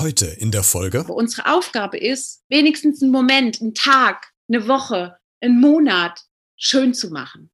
Heute in der Folge. Unsere Aufgabe ist, wenigstens einen Moment, einen Tag, eine Woche, einen Monat schön zu machen.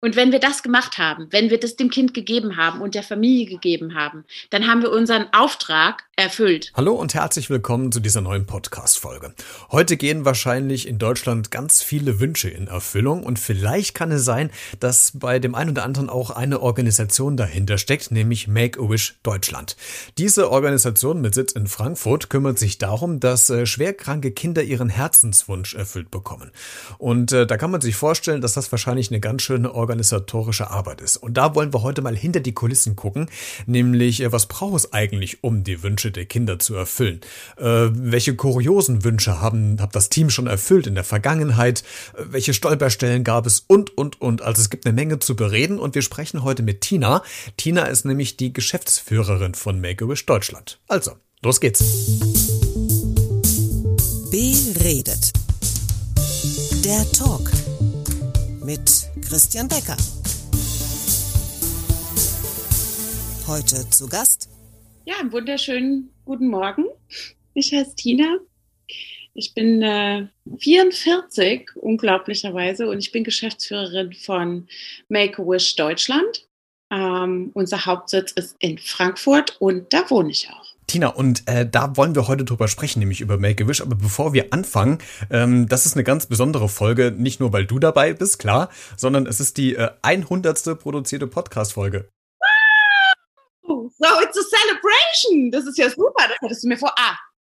Und wenn wir das gemacht haben, wenn wir das dem Kind gegeben haben und der Familie gegeben haben, dann haben wir unseren Auftrag erfüllt. Hallo und herzlich willkommen zu dieser neuen Podcast-Folge. Heute gehen wahrscheinlich in Deutschland ganz viele Wünsche in Erfüllung und vielleicht kann es sein, dass bei dem einen oder anderen auch eine Organisation dahinter steckt, nämlich Make-A-Wish Deutschland. Diese Organisation mit Sitz in Frankfurt kümmert sich darum, dass äh, schwerkranke Kinder ihren Herzenswunsch erfüllt bekommen. Und äh, da kann man sich vorstellen, dass das wahrscheinlich eine ganz schöne organisatorische Arbeit ist. Und da wollen wir heute mal hinter die Kulissen gucken, nämlich äh, was braucht es eigentlich, um die Wünsche der Kinder zu erfüllen? Äh, welche kuriosen Wünsche haben hat das Team schon erfüllt in der Vergangenheit? Äh, welche Stolperstellen gab es? Und, und, und. Also es gibt eine Menge zu bereden und wir sprechen heute mit Tina. Tina ist nämlich die Geschäftsführerin von Make-A-Wish Deutschland. Also, los geht's. Beredet. Der Talk mit Christian Becker. Heute zu Gast. Ja, wunderschönen guten Morgen. Ich heiße Tina. Ich bin äh, 44, unglaublicherweise, und ich bin Geschäftsführerin von Make-A-Wish Deutschland. Ähm, unser Hauptsitz ist in Frankfurt und da wohne ich auch. Tina, und äh, da wollen wir heute drüber sprechen, nämlich über Make-A-Wish. Aber bevor wir anfangen, ähm, das ist eine ganz besondere Folge, nicht nur weil du dabei bist, klar, sondern es ist die äh, 100. produzierte Podcast-Folge. So, it's a celebration! Das ist ja super, das hättest du mir vor... Ah,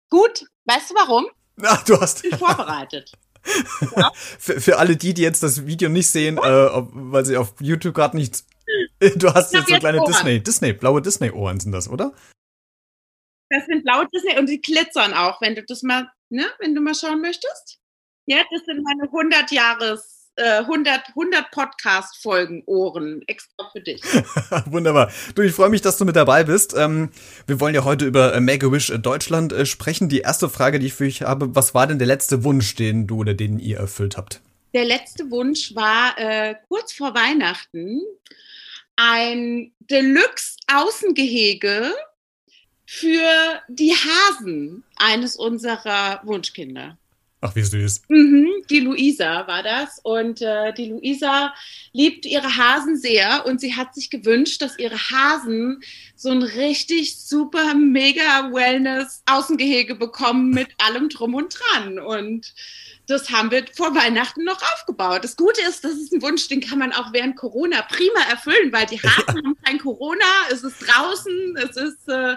gut, weißt du warum? Ach, du hast... Ich bin vorbereitet. Ja. für, für alle die, die jetzt das Video nicht sehen, äh, weil sie auf YouTube gerade nichts... Du hast jetzt so kleine Ohren. Disney, Disney, blaue Disney-Ohren sind das, oder? Das sind blaue Disney und die glitzern auch, wenn du das mal, ne, wenn du mal schauen möchtest. Ja, das sind meine 100 Jahres 100, 100 Podcast-Folgen Ohren extra für dich. Wunderbar. Du, ich freue mich, dass du mit dabei bist. Ähm, wir wollen ja heute über äh, Make-A-Wish Deutschland äh, sprechen. Die erste Frage, die ich für dich habe, was war denn der letzte Wunsch, den du oder den ihr erfüllt habt? Der letzte Wunsch war äh, kurz vor Weihnachten ein Deluxe-Außengehege für die Hasen eines unserer Wunschkinder. Ach, wie süß. Mhm, die Luisa war das. Und äh, die Luisa liebt ihre Hasen sehr und sie hat sich gewünscht, dass ihre Hasen so ein richtig super, mega Wellness-Außengehege bekommen mit allem drum und dran. Und das haben wir vor Weihnachten noch aufgebaut. Das Gute ist, das ist ein Wunsch, den kann man auch während Corona prima erfüllen, weil die Hasen ja. haben kein Corona, es ist draußen, es ist, äh,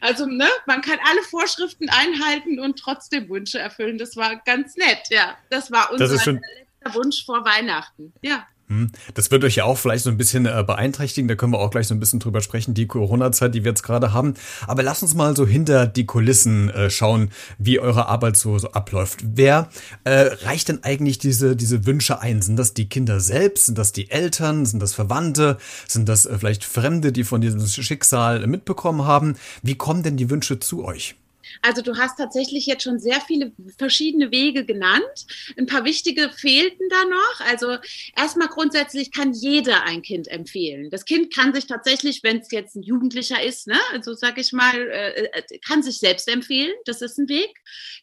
also, ne, man kann alle Vorschriften einhalten und trotzdem Wünsche erfüllen. Das war ganz nett, ja. Das war unser das letzter Wunsch vor Weihnachten, ja. Hm. Das wird euch ja auch vielleicht so ein bisschen äh, beeinträchtigen. Da können wir auch gleich so ein bisschen drüber sprechen, die Corona-Zeit, die wir jetzt gerade haben. Aber lasst uns mal so hinter die Kulissen äh, schauen, wie eure Arbeit so, so abläuft. Wer äh, reicht denn eigentlich diese, diese Wünsche ein? Sind das die Kinder selbst? Sind das die Eltern? Sind das Verwandte? Sind das äh, vielleicht Fremde, die von diesem Schicksal mitbekommen haben? Wie kommen denn die Wünsche zu euch? Also du hast tatsächlich jetzt schon sehr viele verschiedene Wege genannt. Ein paar wichtige fehlten da noch. Also erstmal grundsätzlich kann jeder ein Kind empfehlen. Das Kind kann sich tatsächlich, wenn es jetzt ein Jugendlicher ist, ne, also sag ich mal, äh, äh, kann sich selbst empfehlen. Das ist ein Weg.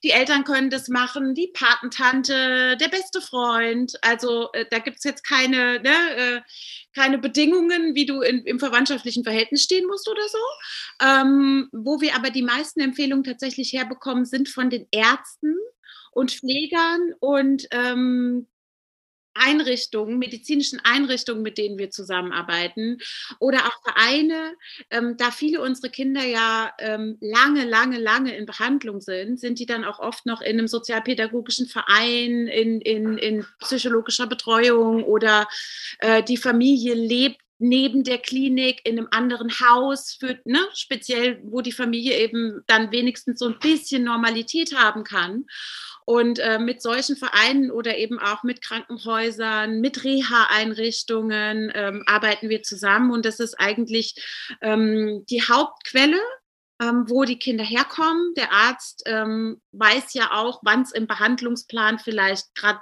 Die Eltern können das machen, die Patentante, der beste Freund. Also äh, da gibt's jetzt keine, ne, äh, keine Bedingungen, wie du in, im verwandtschaftlichen Verhältnis stehen musst oder so. Ähm, wo wir aber die meisten Empfehlungen tatsächlich herbekommen, sind von den Ärzten und Pflegern und ähm, Einrichtungen, medizinischen Einrichtungen, mit denen wir zusammenarbeiten oder auch Vereine. Ähm, da viele unserer Kinder ja ähm, lange, lange, lange in Behandlung sind, sind die dann auch oft noch in einem sozialpädagogischen Verein, in, in, in psychologischer Betreuung oder äh, die Familie lebt neben der Klinik in einem anderen Haus für, ne, speziell, wo die Familie eben dann wenigstens so ein bisschen Normalität haben kann. Und äh, mit solchen Vereinen oder eben auch mit Krankenhäusern, mit Reha-Einrichtungen ähm, arbeiten wir zusammen. Und das ist eigentlich ähm, die Hauptquelle ähm, wo die Kinder herkommen. Der Arzt ähm, weiß ja auch, wann es im Behandlungsplan vielleicht gerade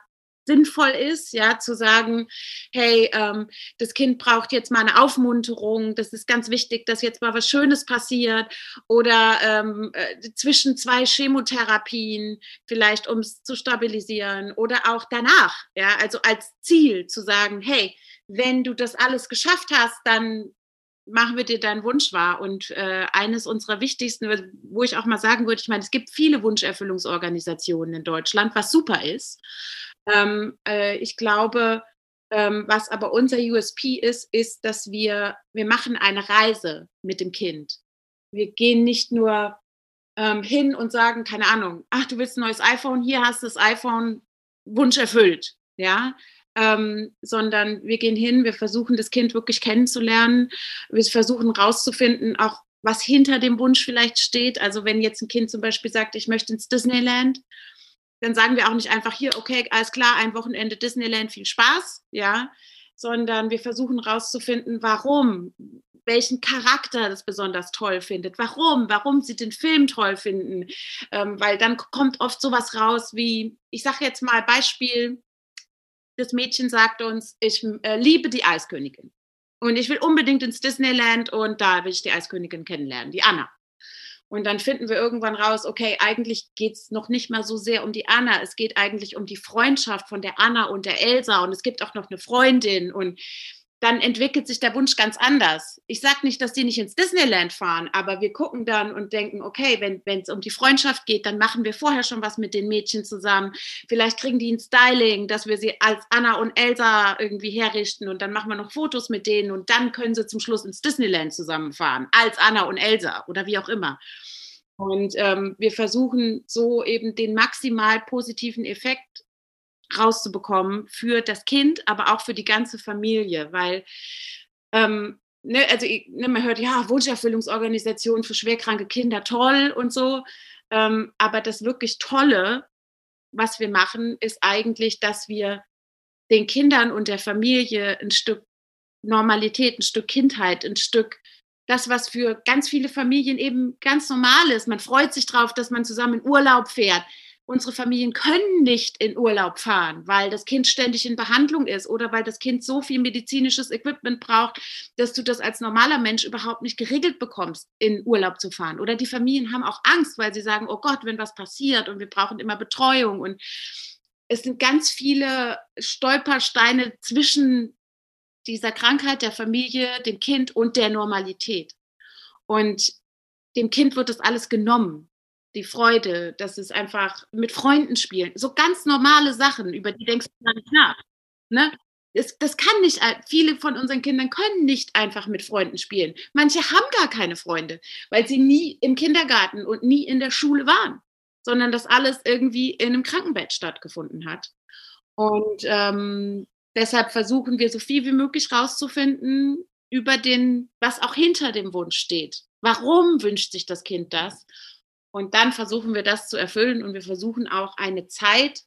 sinnvoll ist, ja, zu sagen, hey, ähm, das Kind braucht jetzt mal eine Aufmunterung, das ist ganz wichtig, dass jetzt mal was Schönes passiert oder ähm, äh, zwischen zwei Chemotherapien, vielleicht um es zu stabilisieren oder auch danach, ja, also als Ziel zu sagen, hey, wenn du das alles geschafft hast, dann machen wir dir deinen Wunsch wahr. Und äh, eines unserer wichtigsten, wo ich auch mal sagen würde, ich meine, es gibt viele Wunscherfüllungsorganisationen in Deutschland, was super ist. Ähm, äh, ich glaube, ähm, was aber unser USP ist, ist, dass wir, wir machen eine Reise mit dem Kind. Wir gehen nicht nur ähm, hin und sagen, keine Ahnung, ach, du willst ein neues iPhone, hier hast du das iPhone, Wunsch erfüllt. Ja, ähm, sondern wir gehen hin, wir versuchen das Kind wirklich kennenzulernen, wir versuchen rauszufinden, auch was hinter dem Wunsch vielleicht steht. Also wenn jetzt ein Kind zum Beispiel sagt, ich möchte ins Disneyland, dann sagen wir auch nicht einfach hier, okay, alles klar, ein Wochenende Disneyland, viel Spaß, ja, sondern wir versuchen rauszufinden, warum, welchen Charakter das besonders toll findet, warum, warum sie den Film toll finden, ähm, weil dann kommt oft sowas raus wie, ich sage jetzt mal Beispiel, das Mädchen sagt uns, ich äh, liebe die Eiskönigin. Und ich will unbedingt ins Disneyland und da will ich die Eiskönigin kennenlernen, die Anna. Und dann finden wir irgendwann raus, okay, eigentlich geht es noch nicht mal so sehr um die Anna, es geht eigentlich um die Freundschaft von der Anna und der Elsa. Und es gibt auch noch eine Freundin. Und dann entwickelt sich der Wunsch ganz anders. Ich sage nicht, dass die nicht ins Disneyland fahren, aber wir gucken dann und denken, okay, wenn es um die Freundschaft geht, dann machen wir vorher schon was mit den Mädchen zusammen. Vielleicht kriegen die ein Styling, dass wir sie als Anna und Elsa irgendwie herrichten und dann machen wir noch Fotos mit denen und dann können sie zum Schluss ins Disneyland zusammenfahren, als Anna und Elsa oder wie auch immer. Und ähm, wir versuchen so eben den maximal positiven Effekt rauszubekommen für das Kind, aber auch für die ganze Familie, weil ähm, ne, also ne, man hört ja Wunscherfüllungsorganisation für schwerkranke Kinder toll und so, ähm, aber das wirklich Tolle, was wir machen, ist eigentlich, dass wir den Kindern und der Familie ein Stück Normalität, ein Stück Kindheit, ein Stück das, was für ganz viele Familien eben ganz normal ist. Man freut sich drauf, dass man zusammen in Urlaub fährt unsere Familien können nicht in Urlaub fahren, weil das Kind ständig in Behandlung ist oder weil das Kind so viel medizinisches Equipment braucht, dass du das als normaler Mensch überhaupt nicht geregelt bekommst, in Urlaub zu fahren. Oder die Familien haben auch Angst, weil sie sagen, oh Gott, wenn was passiert und wir brauchen immer Betreuung. Und es sind ganz viele Stolpersteine zwischen dieser Krankheit der Familie, dem Kind und der Normalität. Und dem Kind wird das alles genommen die Freude, das ist einfach mit Freunden spielen. So ganz normale Sachen, über die denkst du gar nicht nach. Ne? Das, das kann nicht, viele von unseren Kindern können nicht einfach mit Freunden spielen. Manche haben gar keine Freunde, weil sie nie im Kindergarten und nie in der Schule waren, sondern das alles irgendwie in einem Krankenbett stattgefunden hat. Und ähm, deshalb versuchen wir so viel wie möglich rauszufinden über den, was auch hinter dem Wunsch steht. Warum wünscht sich das Kind das? Und dann versuchen wir das zu erfüllen und wir versuchen auch eine Zeit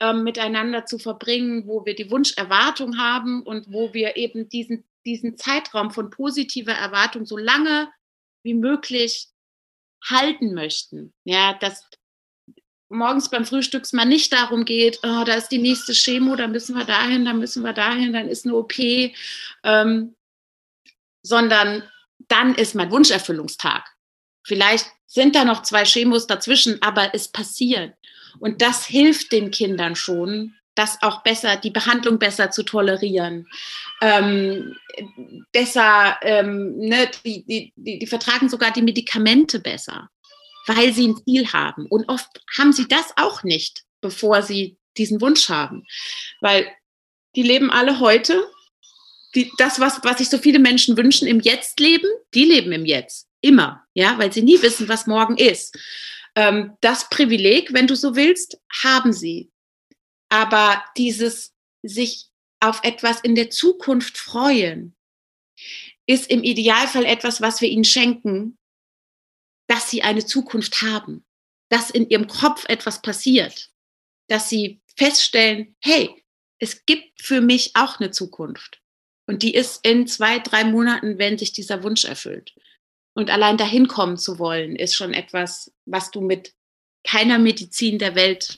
ähm, miteinander zu verbringen, wo wir die Wunscherwartung haben und wo wir eben diesen, diesen Zeitraum von positiver Erwartung so lange wie möglich halten möchten. Ja, dass morgens beim Frühstücks mal nicht darum geht, oh, da ist die nächste Chemo, da müssen wir dahin, da müssen wir dahin, dann ist eine OP, ähm, sondern dann ist mein Wunscherfüllungstag. Vielleicht sind da noch zwei Chemos dazwischen, aber es passiert. Und das hilft den Kindern schon, das auch besser, die Behandlung besser zu tolerieren. Ähm, besser, ähm, ne, die, die, die, die vertragen sogar die Medikamente besser, weil sie ein Ziel haben. Und oft haben sie das auch nicht, bevor sie diesen Wunsch haben. Weil die leben alle heute. Die, das, was, was sich so viele Menschen wünschen, im Jetzt leben, die leben im Jetzt. Immer, ja, weil sie nie wissen, was morgen ist. Ähm, das Privileg, wenn du so willst, haben sie. Aber dieses sich auf etwas in der Zukunft freuen, ist im Idealfall etwas, was wir ihnen schenken, dass sie eine Zukunft haben, dass in ihrem Kopf etwas passiert, dass sie feststellen, hey, es gibt für mich auch eine Zukunft. Und die ist in zwei, drei Monaten, wenn sich dieser Wunsch erfüllt. Und allein dahin kommen zu wollen, ist schon etwas, was du mit keiner Medizin der Welt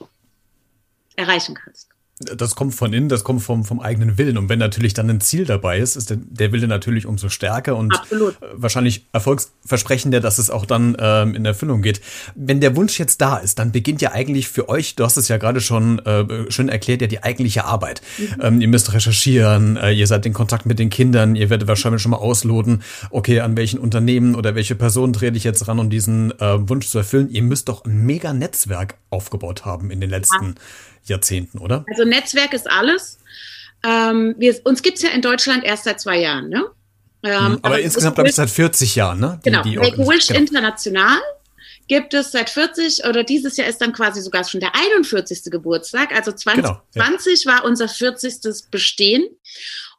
erreichen kannst. Das kommt von innen, das kommt vom, vom eigenen Willen. Und wenn natürlich dann ein Ziel dabei ist, ist der, der Wille natürlich umso stärker und Absolut. wahrscheinlich erfolgsversprechender, dass es auch dann ähm, in Erfüllung geht. Wenn der Wunsch jetzt da ist, dann beginnt ja eigentlich für euch, du hast es ja gerade schon äh, schön erklärt, ja die eigentliche Arbeit. Mhm. Ähm, ihr müsst recherchieren, äh, ihr seid in Kontakt mit den Kindern, ihr werdet wahrscheinlich schon mal ausloten, okay, an welchen Unternehmen oder welche Person trete ich jetzt ran, um diesen äh, Wunsch zu erfüllen. Ihr müsst doch ein mega Netzwerk aufgebaut haben in den letzten ja. Jahrzehnten, oder? Also Netzwerk ist alles. Ähm, wir, uns gibt es ja in Deutschland erst seit zwei Jahren, ne? Ähm, aber insgesamt, glaube ich, seit 40 Jahren, ne? Die, genau, die Make-A-Wish genau. International gibt es seit 40 oder dieses Jahr ist dann quasi sogar schon der 41. Geburtstag. Also 2020 genau, ja. war unser 40. Bestehen.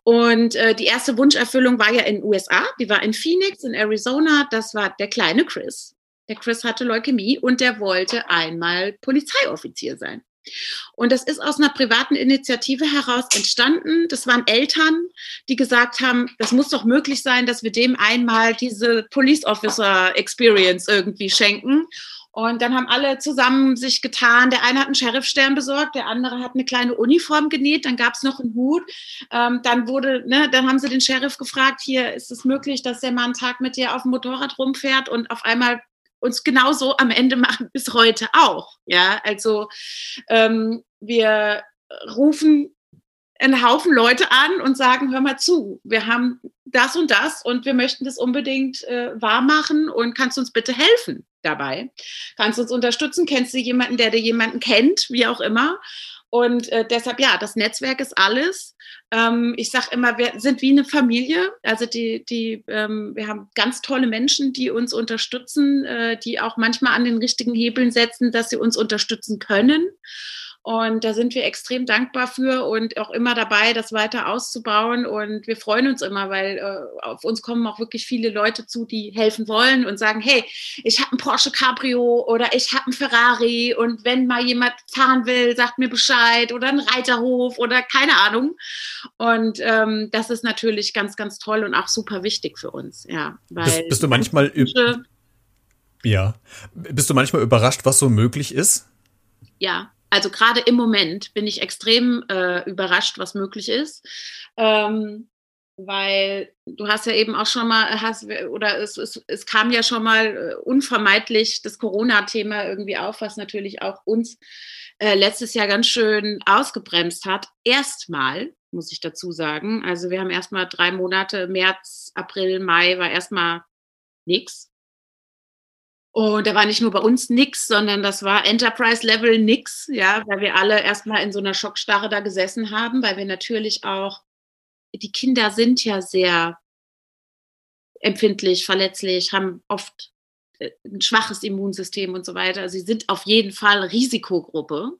Und äh, die erste Wunscherfüllung war ja in den USA, die war in Phoenix, in Arizona. Das war der kleine Chris. Der Chris hatte Leukämie und der wollte einmal Polizeioffizier sein. Und das ist aus einer privaten Initiative heraus entstanden. Das waren Eltern, die gesagt haben, das muss doch möglich sein, dass wir dem einmal diese Police Officer Experience irgendwie schenken. Und dann haben alle zusammen sich getan. Der eine hat einen Sheriffstern besorgt, der andere hat eine kleine Uniform genäht, dann gab es noch einen Hut. Ähm, dann wurde, ne, dann haben sie den Sheriff gefragt, hier ist es möglich, dass der mal einen Tag mit dir auf dem Motorrad rumfährt und auf einmal uns genauso am Ende machen bis heute auch. Ja, also ähm, wir rufen einen Haufen Leute an und sagen, hör mal zu, wir haben das und das und wir möchten das unbedingt äh, wahr machen und kannst uns bitte helfen dabei? Kannst du uns unterstützen? Kennst du jemanden, der dir jemanden kennt, wie auch immer? Und äh, deshalb, ja, das Netzwerk ist alles. Ähm, ich sage immer, wir sind wie eine Familie. Also die, die, ähm, wir haben ganz tolle Menschen, die uns unterstützen, äh, die auch manchmal an den richtigen Hebeln setzen, dass sie uns unterstützen können. Und da sind wir extrem dankbar für und auch immer dabei, das weiter auszubauen. Und wir freuen uns immer, weil äh, auf uns kommen auch wirklich viele Leute zu, die helfen wollen und sagen, hey, ich habe ein Porsche Cabrio oder ich habe ein Ferrari und wenn mal jemand fahren will, sagt mir Bescheid oder ein Reiterhof oder keine Ahnung. Und ähm, das ist natürlich ganz, ganz toll und auch super wichtig für uns. Ja, weil bist, bist du manchmal ja, bist du manchmal überrascht, was so möglich ist? Ja, also gerade im Moment bin ich extrem äh, überrascht, was möglich ist. Ähm, weil du hast ja eben auch schon mal, hast, oder es, es, es kam ja schon mal äh, unvermeidlich das Corona-Thema irgendwie auf, was natürlich auch uns äh, letztes Jahr ganz schön ausgebremst hat. Erstmal, muss ich dazu sagen. Also wir haben erstmal drei Monate, März, April, Mai war erstmal nichts. Und da war nicht nur bei uns nix, sondern das war Enterprise-Level nix, ja, weil wir alle erstmal in so einer Schockstarre da gesessen haben, weil wir natürlich auch, die Kinder sind ja sehr empfindlich, verletzlich, haben oft äh, ein schwaches Immunsystem und so weiter. Sie sind auf jeden Fall Risikogruppe.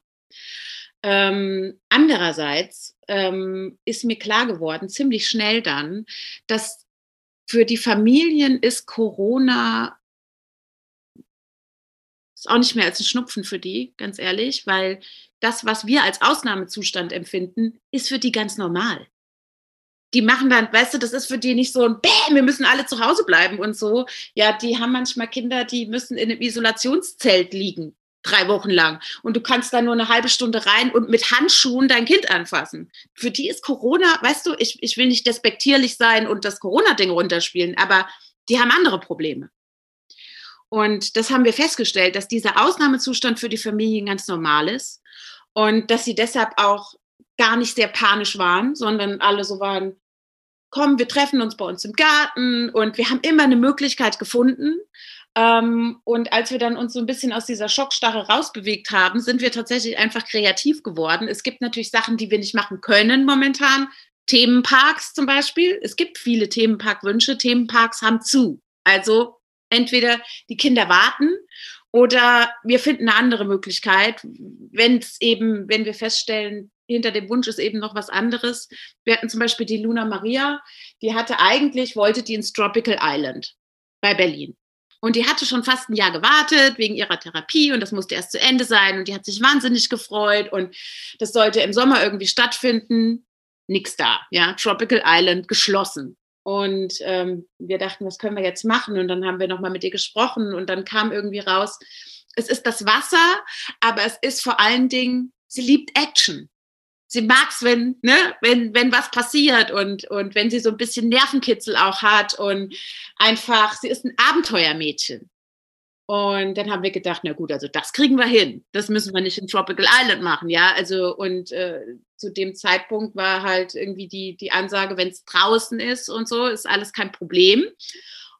Ähm, andererseits ähm, ist mir klar geworden, ziemlich schnell dann, dass für die Familien ist Corona ist auch nicht mehr als ein Schnupfen für die, ganz ehrlich, weil das, was wir als Ausnahmezustand empfinden, ist für die ganz normal. Die machen dann, weißt du, das ist für die nicht so ein Bäm, wir müssen alle zu Hause bleiben und so. Ja, die haben manchmal Kinder, die müssen in einem Isolationszelt liegen, drei Wochen lang. Und du kannst da nur eine halbe Stunde rein und mit Handschuhen dein Kind anfassen. Für die ist Corona, weißt du, ich, ich will nicht despektierlich sein und das Corona-Ding runterspielen, aber die haben andere Probleme. Und das haben wir festgestellt, dass dieser Ausnahmezustand für die Familien ganz normal ist und dass sie deshalb auch gar nicht sehr panisch waren, sondern alle so waren, komm, wir treffen uns bei uns im Garten und wir haben immer eine Möglichkeit gefunden. Ähm, und als wir dann uns so ein bisschen aus dieser Schockstarre rausbewegt haben, sind wir tatsächlich einfach kreativ geworden. Es gibt natürlich Sachen, die wir nicht machen können momentan. Themenparks zum Beispiel. Es gibt viele Themenparkwünsche. Themenparks haben zu. Also entweder die Kinder warten oder wir finden eine andere Möglichkeit, wenn es eben, wenn wir feststellen, hinter dem Wunsch ist eben noch was anderes. Wir hatten zum Beispiel die Luna Maria, die hatte eigentlich, wollte die ins Tropical Island bei Berlin. Und die hatte schon fast ein Jahr gewartet wegen ihrer Therapie und das musste erst zu Ende sein und die hat sich wahnsinnig gefreut und das sollte im Sommer irgendwie stattfinden. Nix da, ja. Tropical Island geschlossen. Und ähm, wir dachten, was können wir jetzt machen? Und dann haben wir nochmal mit ihr gesprochen und dann kam irgendwie raus, es ist das Wasser, aber es ist vor allen Dingen, sie liebt Action. sie mag's, wenn, ne, wenn, wenn was passiert und, und wenn sie so ein bisschen Nervenkitzel auch hat und einfach, sie ist ein Abenteuermädchen. Und dann haben wir gedacht, na gut, also das kriegen wir hin. Das müssen wir nicht in Tropical Island machen, ja. Also und äh, zu dem Zeitpunkt war halt irgendwie die, die Ansage, wenn es draußen ist und so, ist alles kein Problem.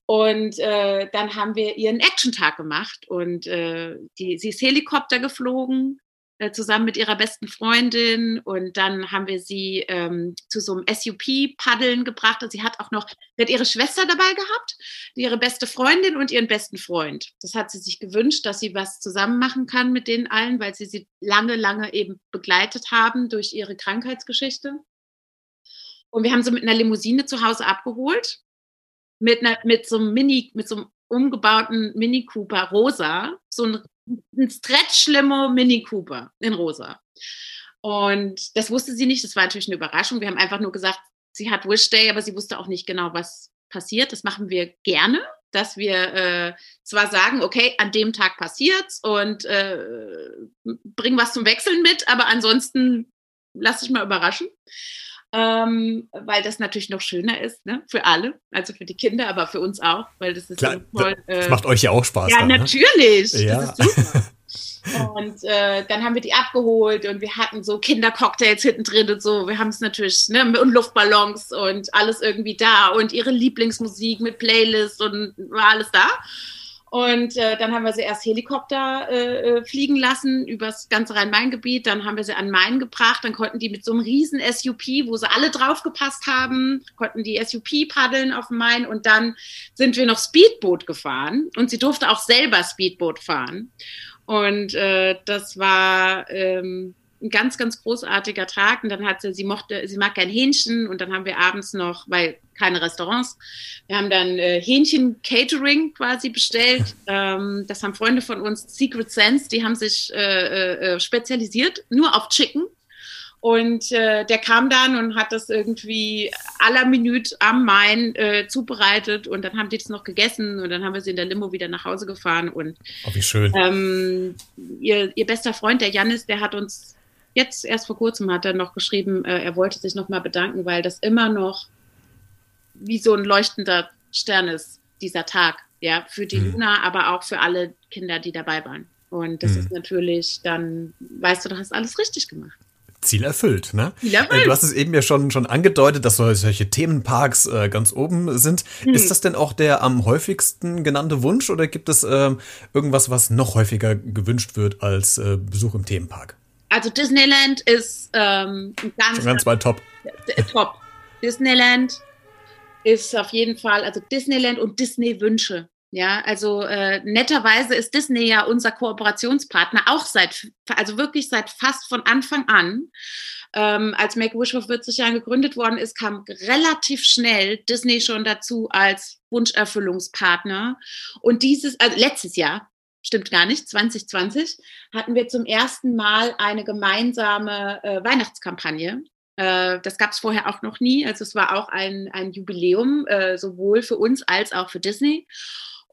Und äh, dann haben wir ihren Action-Tag gemacht und äh, die, sie ist Helikopter geflogen äh, zusammen mit ihrer besten Freundin und dann haben wir sie ähm, zu so einem SUP-Paddeln gebracht und sie hat auch noch, hat ihre Schwester dabei gehabt, ihre beste Freundin und ihren besten Freund. Das hat sie sich gewünscht, dass sie was zusammen machen kann mit denen allen, weil sie sie lange, lange eben begleitet haben durch ihre Krankheitsgeschichte. Und wir haben sie mit einer Limousine zu Hause abgeholt, mit, einer, mit so einem Mini, mit so einem umgebauten Mini Cooper rosa, so ein ein Stretch-Limo Mini Cooper in rosa. Und das wusste sie nicht, das war natürlich eine Überraschung. Wir haben einfach nur gesagt, sie hat Wish Day, aber sie wusste auch nicht genau, was passiert. Das machen wir gerne, dass wir äh, zwar sagen, okay, an dem Tag passiert's und äh, bring was zum Wechseln mit, aber ansonsten lass dich mal überraschen ähm, weil das natürlich noch schöner ist, ne? für alle, also für die Kinder, aber für uns auch, weil das ist Klar, so toll. Äh, das macht euch ja auch Spaß. Ja, dann, ne? natürlich. Ja. Das ist super. Und äh, dann haben wir die abgeholt und wir hatten so Kindercocktails hinten drin und so. Wir haben es natürlich, ne, und Luftballons und alles irgendwie da und ihre Lieblingsmusik mit Playlist und war alles da. Und äh, dann haben wir sie erst Helikopter äh, äh fliegen lassen übers ganze Rhein-Main-Gebiet. Dann haben wir sie an Main gebracht. Dann konnten die mit so einem riesen SUP, wo sie alle draufgepasst haben, konnten die SUP paddeln auf dem Main. Und dann sind wir noch Speedboot gefahren. Und sie durfte auch selber Speedboot fahren. Und äh, das war ähm, ein ganz, ganz großartiger Tag. Und dann hat sie, sie mochte, sie mag gern Hähnchen und dann haben wir abends noch, weil keine Restaurants, wir haben dann äh, Hähnchen-Catering quasi bestellt. Ähm, das haben Freunde von uns, Secret Sense, die haben sich äh, äh, äh, spezialisiert nur auf Chicken. Und äh, der kam dann und hat das irgendwie aller Minute am Main äh, zubereitet und dann haben die das noch gegessen und dann haben wir sie in der Limo wieder nach Hause gefahren und oh, wie schön. Ähm, ihr, ihr bester Freund, der Janis, der hat uns jetzt erst vor kurzem hat er noch geschrieben, äh, er wollte sich nochmal bedanken, weil das immer noch wie so ein leuchtender Stern ist, dieser Tag, ja, für die mhm. Luna, aber auch für alle Kinder, die dabei waren. Und das mhm. ist natürlich dann, weißt du, du hast alles richtig gemacht. Ziel erfüllt, ne? Ziel erfüllt. Äh, du hast es eben ja schon, schon angedeutet, dass solche Themenparks äh, ganz oben sind. Hm. Ist das denn auch der am häufigsten genannte Wunsch oder gibt es äh, irgendwas, was noch häufiger gewünscht wird als äh, Besuch im Themenpark? Also Disneyland ist ähm, ganz, ganz weit top. Top. Disneyland ist auf jeden Fall, also Disneyland und Disney-Wünsche. Ja, also äh, netterweise ist Disney ja unser Kooperationspartner, auch seit, also wirklich seit fast von Anfang an. Ähm, als Make-A-Wish vor 40 Jahren gegründet worden ist, kam relativ schnell Disney schon dazu als Wunscherfüllungspartner. Und dieses, also letztes Jahr, stimmt gar nicht, 2020 hatten wir zum ersten Mal eine gemeinsame äh, Weihnachtskampagne. Äh, das gab es vorher auch noch nie. Also es war auch ein, ein Jubiläum, äh, sowohl für uns als auch für Disney.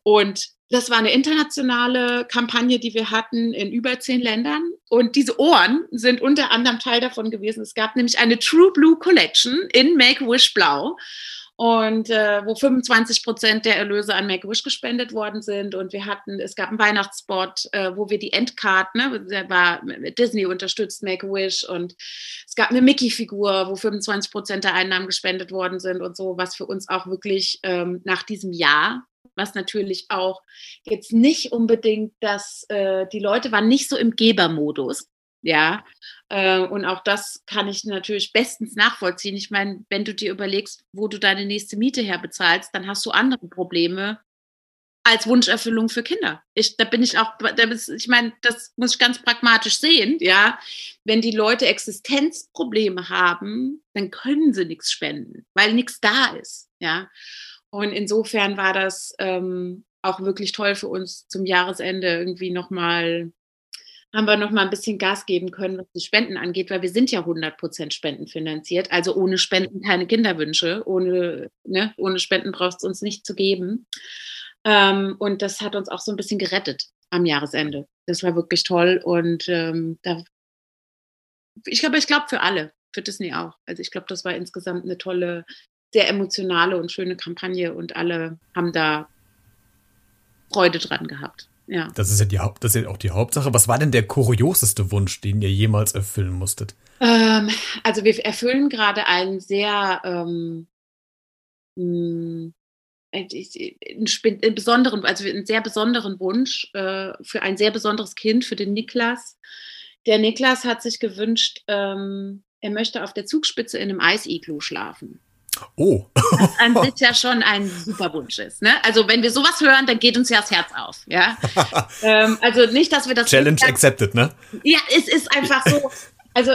Und das war eine internationale Kampagne, die wir hatten in über zehn Ländern. Und diese Ohren sind unter anderem Teil davon gewesen. Es gab nämlich eine True Blue Collection in Make-A-Wish Blau und äh, wo 25 Prozent der Erlöse an Make-A-Wish gespendet worden sind. Und wir hatten, es gab einen Weihnachtsspot, äh, wo wir die Endcard, ne, der war Disney unterstützt Make-A-Wish und es gab eine Mickey-Figur, wo 25 Prozent der Einnahmen gespendet worden sind und so, was für uns auch wirklich ähm, nach diesem Jahr was natürlich auch jetzt nicht unbedingt, dass äh, die Leute waren nicht so im Gebermodus. Ja, äh, und auch das kann ich natürlich bestens nachvollziehen. Ich meine, wenn du dir überlegst, wo du deine nächste Miete herbezahlst, dann hast du andere Probleme als Wunscherfüllung für Kinder. Ich, da bin ich auch, da ist, ich meine, das muss ich ganz pragmatisch sehen, ja. Wenn die Leute Existenzprobleme haben, dann können sie nichts spenden, weil nichts da ist, ja. Und insofern war das ähm, auch wirklich toll für uns zum Jahresende irgendwie nochmal haben wir noch mal ein bisschen Gas geben können, was die Spenden angeht, weil wir sind ja 100 Prozent spendenfinanziert. Also ohne Spenden keine Kinderwünsche. Ohne, ne, ohne Spenden brauchst es uns nicht zu geben. Ähm, und das hat uns auch so ein bisschen gerettet am Jahresende. Das war wirklich toll und ähm, da ich glaube, ich glaube für alle, für Disney auch. Also ich glaube, das war insgesamt eine tolle, sehr emotionale und schöne Kampagne und alle haben da Freude dran gehabt. Ja. Das ist ja, die Haupt, das ist ja auch die Hauptsache. Was war denn der kurioseste Wunsch, den ihr jemals erfüllen musstet? Ähm, also wir erfüllen gerade einen sehr ähm, hm, einen, besonderen, also einen sehr besonderen Wunsch äh, für ein sehr besonderes Kind, für den Niklas. Der Niklas hat sich gewünscht, ähm, er möchte auf der Zugspitze in einem Eisiglu schlafen. Oh. Was an sich ja schon ein super Wunsch ist. Ne? Also wenn wir sowas hören, dann geht uns ja das Herz auf. Ja? ähm, also nicht, dass wir das. Challenge accepted, ne? Ja, es ist einfach so. Also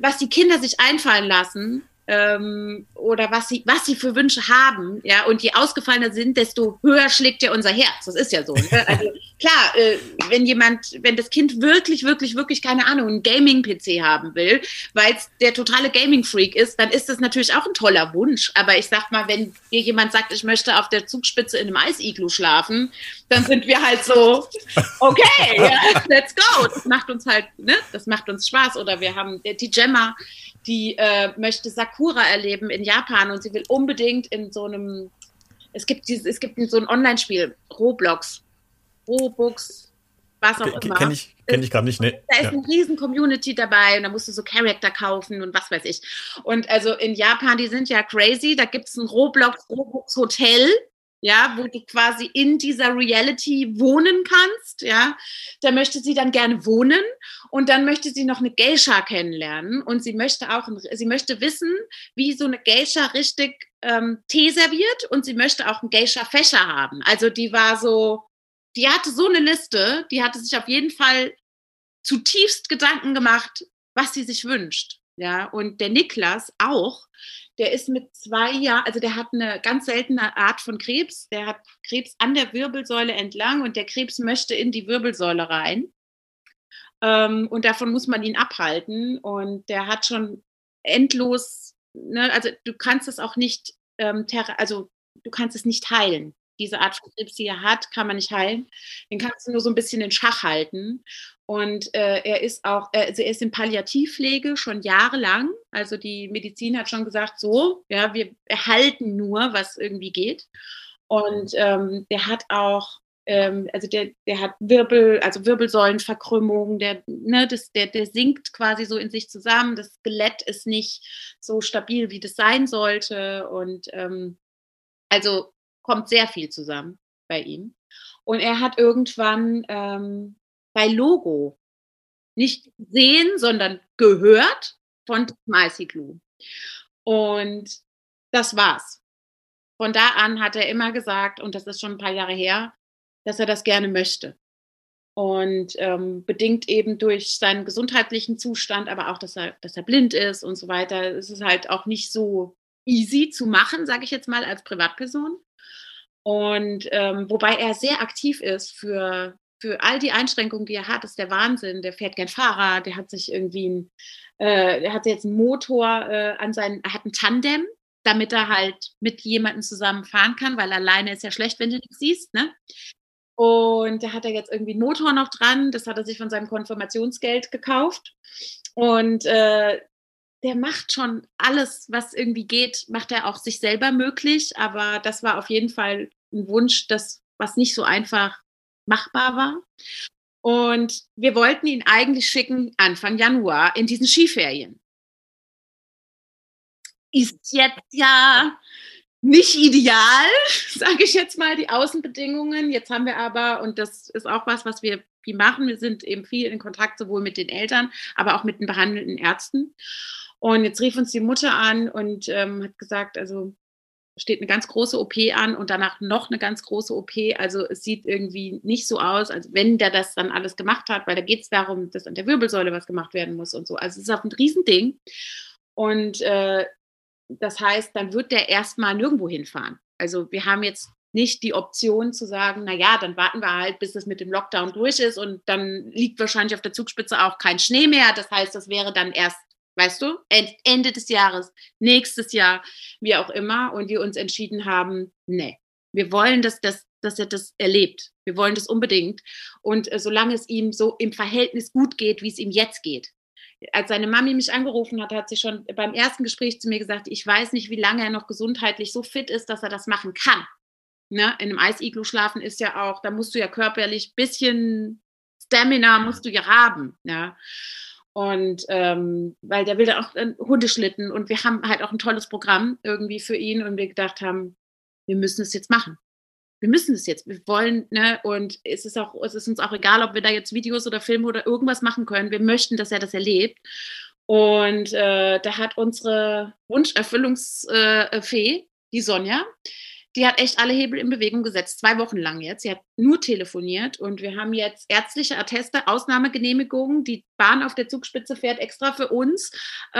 was die Kinder sich einfallen lassen, ähm, oder was sie, was sie für Wünsche haben, ja, und je ausgefallener sind, desto höher schlägt ja unser Herz. Das ist ja so. Ne? Also klar, äh, wenn jemand, wenn das Kind wirklich, wirklich, wirklich, keine Ahnung, einen Gaming-PC haben will, weil es der totale Gaming-Freak ist, dann ist das natürlich auch ein toller Wunsch. Aber ich sag mal, wenn dir jemand sagt, ich möchte auf der Zugspitze in einem Eisiglu schlafen, dann sind wir halt so, okay, ja, let's go. Das macht uns halt, ne, das macht uns Spaß. Oder wir haben die Gemma, die äh, möchte Sakura erleben in Japan und sie will unbedingt in so einem, es gibt dieses, es gibt so ein Online-Spiel, Roblox, Robux, was auch immer. Kenn ich, kenn ich gerade nicht, ne? Da ist ja. eine riesen Community dabei und da musst du so Charakter kaufen und was weiß ich. Und also in Japan, die sind ja crazy, da gibt es ein Roblox, Robux Hotel ja, wo du quasi in dieser Reality wohnen kannst, ja. Da möchte sie dann gerne wohnen und dann möchte sie noch eine Geisha kennenlernen und sie möchte auch, sie möchte wissen, wie so eine Geisha richtig ähm, Tee serviert und sie möchte auch einen Geisha-Fächer haben. Also die war so, die hatte so eine Liste, die hatte sich auf jeden Fall zutiefst Gedanken gemacht, was sie sich wünscht. Ja, und der Niklas auch, der ist mit zwei Jahren, also der hat eine ganz seltene Art von Krebs. Der hat Krebs an der Wirbelsäule entlang und der Krebs möchte in die Wirbelsäule rein. Ähm, und davon muss man ihn abhalten. Und der hat schon endlos, ne, also du kannst es auch nicht, ähm, also du kannst es nicht heilen diese Art von Krebs, die er hat, kann man nicht heilen. Den kannst du nur so ein bisschen in Schach halten. Und äh, er ist auch, äh, also er ist in Palliativpflege schon jahrelang. Also die Medizin hat schon gesagt, so, ja, wir erhalten nur, was irgendwie geht. Und ähm, der hat auch, ähm, also der, der hat Wirbel, also Wirbelsäulenverkrümmung, der, ne, das, der, der sinkt quasi so in sich zusammen. Das Skelett ist nicht so stabil, wie das sein sollte. Und ähm, also kommt sehr viel zusammen bei ihm. Und er hat irgendwann ähm, bei Logo nicht gesehen, sondern gehört von Maisy Und das war's. Von da an hat er immer gesagt, und das ist schon ein paar Jahre her, dass er das gerne möchte. Und ähm, bedingt eben durch seinen gesundheitlichen Zustand, aber auch, dass er, dass er blind ist und so weiter, ist es halt auch nicht so easy zu machen, sage ich jetzt mal, als Privatperson. Und ähm, wobei er sehr aktiv ist für, für all die Einschränkungen, die er hat, ist der Wahnsinn. Der fährt gern Fahrrad, der hat sich irgendwie ein, äh, der hat jetzt einen Motor äh, an seinen, er hat einen Tandem, damit er halt mit jemandem zusammen fahren kann, weil alleine ist ja schlecht, wenn du nichts siehst, ne? Und da hat er jetzt irgendwie einen Motor noch dran, das hat er sich von seinem Konfirmationsgeld gekauft. Und äh, der macht schon alles, was irgendwie geht, macht er auch sich selber möglich. Aber das war auf jeden Fall ein Wunsch, das, was nicht so einfach machbar war. Und wir wollten ihn eigentlich schicken Anfang Januar in diesen Skiferien. Ist jetzt ja nicht ideal, sage ich jetzt mal, die Außenbedingungen. Jetzt haben wir aber, und das ist auch was, was wir viel machen, wir sind eben viel in Kontakt sowohl mit den Eltern, aber auch mit den behandelnden Ärzten. Und jetzt rief uns die Mutter an und ähm, hat gesagt, also steht eine ganz große OP an und danach noch eine ganz große OP. Also es sieht irgendwie nicht so aus, als wenn der das dann alles gemacht hat, weil da geht es darum, dass an der Wirbelsäule was gemacht werden muss und so. Also es ist auch ein Riesending. Und äh, das heißt, dann wird der erstmal nirgendwo hinfahren. Also wir haben jetzt nicht die Option zu sagen, na ja, dann warten wir halt, bis es mit dem Lockdown durch ist und dann liegt wahrscheinlich auf der Zugspitze auch kein Schnee mehr. Das heißt, das wäre dann erst weißt du, Ende des Jahres, nächstes Jahr, wie auch immer, und wir uns entschieden haben, nee, wir wollen, dass, dass, dass er das erlebt. Wir wollen das unbedingt. Und äh, solange es ihm so im Verhältnis gut geht, wie es ihm jetzt geht, als seine Mami mich angerufen hat, hat sie schon beim ersten Gespräch zu mir gesagt, ich weiß nicht, wie lange er noch gesundheitlich so fit ist, dass er das machen kann. Ne? In einem Eisiglu schlafen ist ja auch, da musst du ja körperlich ein bisschen Stamina musst du ja haben. Ja? Und ähm, weil der will ja auch äh, Hundeschlitten und wir haben halt auch ein tolles Programm irgendwie für ihn und wir gedacht haben, wir müssen es jetzt machen. Wir müssen es jetzt. Wir wollen, ne, und es ist auch, es ist uns auch egal, ob wir da jetzt Videos oder Filme oder irgendwas machen können. Wir möchten, dass er das erlebt. Und äh, da hat unsere Wunscherfüllungsfee, äh, die Sonja, die hat echt alle Hebel in Bewegung gesetzt, zwei Wochen lang jetzt. Sie hat nur telefoniert und wir haben jetzt ärztliche Atteste, Ausnahmegenehmigungen. Die Bahn auf der Zugspitze fährt extra für uns.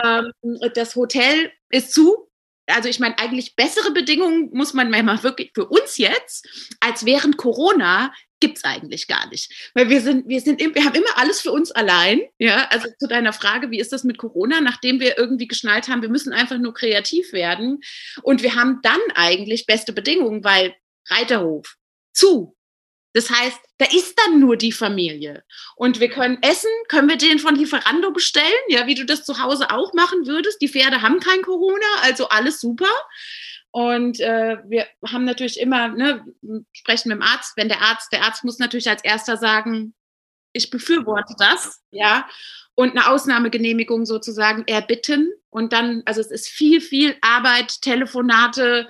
Ähm, das Hotel ist zu, also ich meine, eigentlich bessere Bedingungen muss man mal wirklich für uns jetzt, als während Corona, gibt's eigentlich gar nicht. Weil wir sind, wir sind, wir haben immer alles für uns allein. Ja, also zu deiner Frage, wie ist das mit Corona? Nachdem wir irgendwie geschnallt haben, wir müssen einfach nur kreativ werden. Und wir haben dann eigentlich beste Bedingungen, weil Reiterhof zu, das heißt, da ist dann nur die Familie. Und wir können essen, können wir den von Lieferando bestellen, ja, wie du das zu Hause auch machen würdest. Die Pferde haben kein Corona, also alles super. Und äh, wir haben natürlich immer, ne, sprechen mit dem Arzt, wenn der Arzt, der Arzt muss natürlich als erster sagen, ich befürworte das, ja und eine Ausnahmegenehmigung sozusagen erbitten. Und dann, also es ist viel, viel Arbeit, Telefonate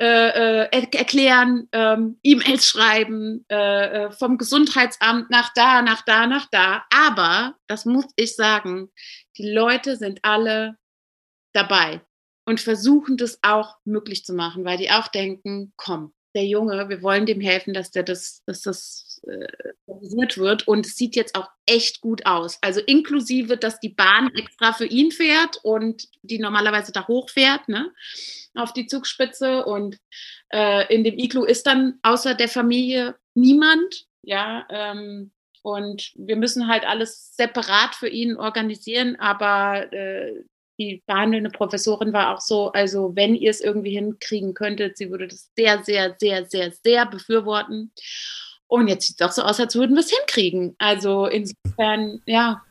äh, äh, erklären, ähm, E-Mails schreiben, äh, äh, vom Gesundheitsamt nach da, nach da, nach da. Aber, das muss ich sagen, die Leute sind alle dabei und versuchen das auch möglich zu machen, weil die auch denken, komm, der Junge, wir wollen dem helfen, dass der das, dass das äh, wird. Und es sieht jetzt auch echt gut aus. Also inklusive, dass die Bahn extra für ihn fährt und die normalerweise da hochfährt, ne, auf die Zugspitze. Und äh, in dem Iglu ist dann außer der Familie niemand. Ja, ähm, und wir müssen halt alles separat für ihn organisieren, aber äh, die behandelnde Professorin war auch so, also wenn ihr es irgendwie hinkriegen könntet, sie würde das sehr, sehr, sehr, sehr, sehr befürworten. Und jetzt sieht es auch so aus, als würden wir es hinkriegen. Also insofern, ja.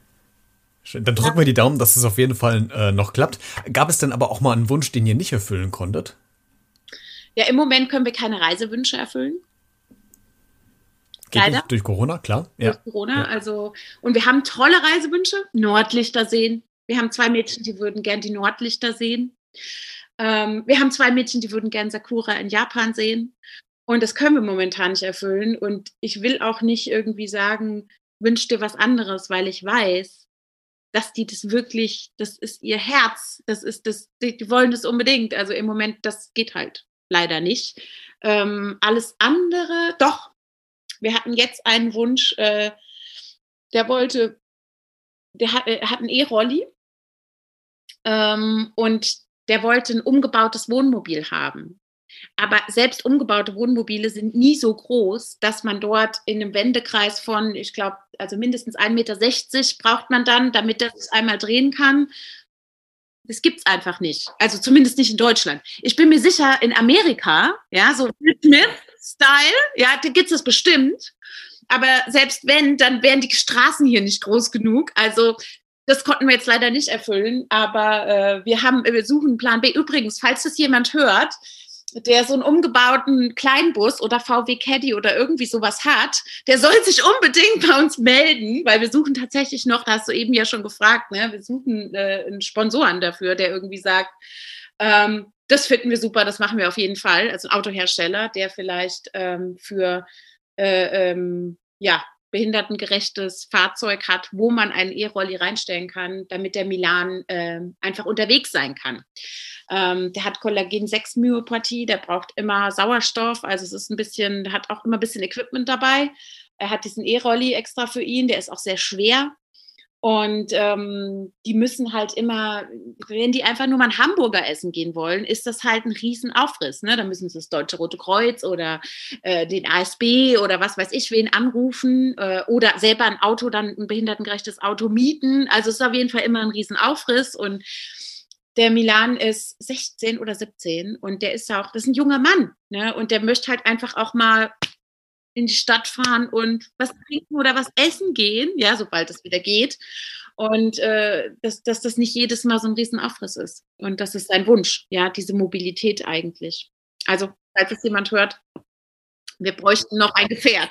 Schön. Dann drücken wir die Daumen, dass es auf jeden Fall äh, noch klappt. Gab es denn aber auch mal einen Wunsch, den ihr nicht erfüllen konntet? Ja, im Moment können wir keine Reisewünsche erfüllen. Geht Leider. Durch, durch Corona, klar. Durch ja. Corona, ja. also, und wir haben tolle Reisewünsche, Nordlichter sehen, wir haben zwei Mädchen, die würden gern die Nordlichter sehen. Ähm, wir haben zwei Mädchen, die würden gern Sakura in Japan sehen. Und das können wir momentan nicht erfüllen. Und ich will auch nicht irgendwie sagen, wünsch dir was anderes, weil ich weiß, dass die das wirklich, das ist ihr Herz, das ist das, die wollen das unbedingt. Also im Moment, das geht halt leider nicht. Ähm, alles andere, doch. Wir hatten jetzt einen Wunsch, äh, der wollte, der hat, äh, hat einen E-Rolli ähm, und der wollte ein umgebautes Wohnmobil haben. Aber selbst umgebaute Wohnmobile sind nie so groß, dass man dort in einem Wendekreis von, ich glaube, also mindestens 1,60 Meter braucht man dann, damit das einmal drehen kann. Das gibt es einfach nicht. Also zumindest nicht in Deutschland. Ich bin mir sicher, in Amerika, ja, so Smith-Style, ja, da gibt es das bestimmt. Aber selbst wenn, dann wären die Straßen hier nicht groß genug. Also das konnten wir jetzt leider nicht erfüllen, aber äh, wir haben, wir suchen Plan B. Übrigens, falls das jemand hört, der so einen umgebauten Kleinbus oder VW Caddy oder irgendwie sowas hat, der soll sich unbedingt bei uns melden, weil wir suchen tatsächlich noch, da hast du eben ja schon gefragt, ne? wir suchen äh, einen Sponsoren dafür, der irgendwie sagt, ähm, das finden wir super, das machen wir auf jeden Fall. Also ein Autohersteller, der vielleicht ähm, für äh, ähm, ja, behindertengerechtes Fahrzeug hat, wo man einen E-Rolli reinstellen kann, damit der Milan äh, einfach unterwegs sein kann. Ähm, der hat Kollagen-6-Myopathie, der braucht immer Sauerstoff, also es ist ein bisschen, hat auch immer ein bisschen Equipment dabei. Er hat diesen E-Rolli extra für ihn, der ist auch sehr schwer. Und ähm, die müssen halt immer, wenn die einfach nur mal einen Hamburger essen gehen wollen, ist das halt ein Riesenaufriss. Ne? Da müssen sie das Deutsche Rote Kreuz oder äh, den ASB oder was weiß ich wen anrufen äh, oder selber ein Auto, dann ein behindertengerechtes Auto mieten. Also es ist auf jeden Fall immer ein Riesenaufriss und der Milan ist 16 oder 17 und der ist auch, das ist ein junger Mann, ne? Und der möchte halt einfach auch mal in die Stadt fahren und was trinken oder was essen gehen, ja, sobald es wieder geht. Und äh, dass, dass das nicht jedes Mal so ein Riesenaufriss ist. Und das ist sein Wunsch, ja, diese Mobilität eigentlich. Also, falls es jemand hört, wir bräuchten noch ein Gefährt.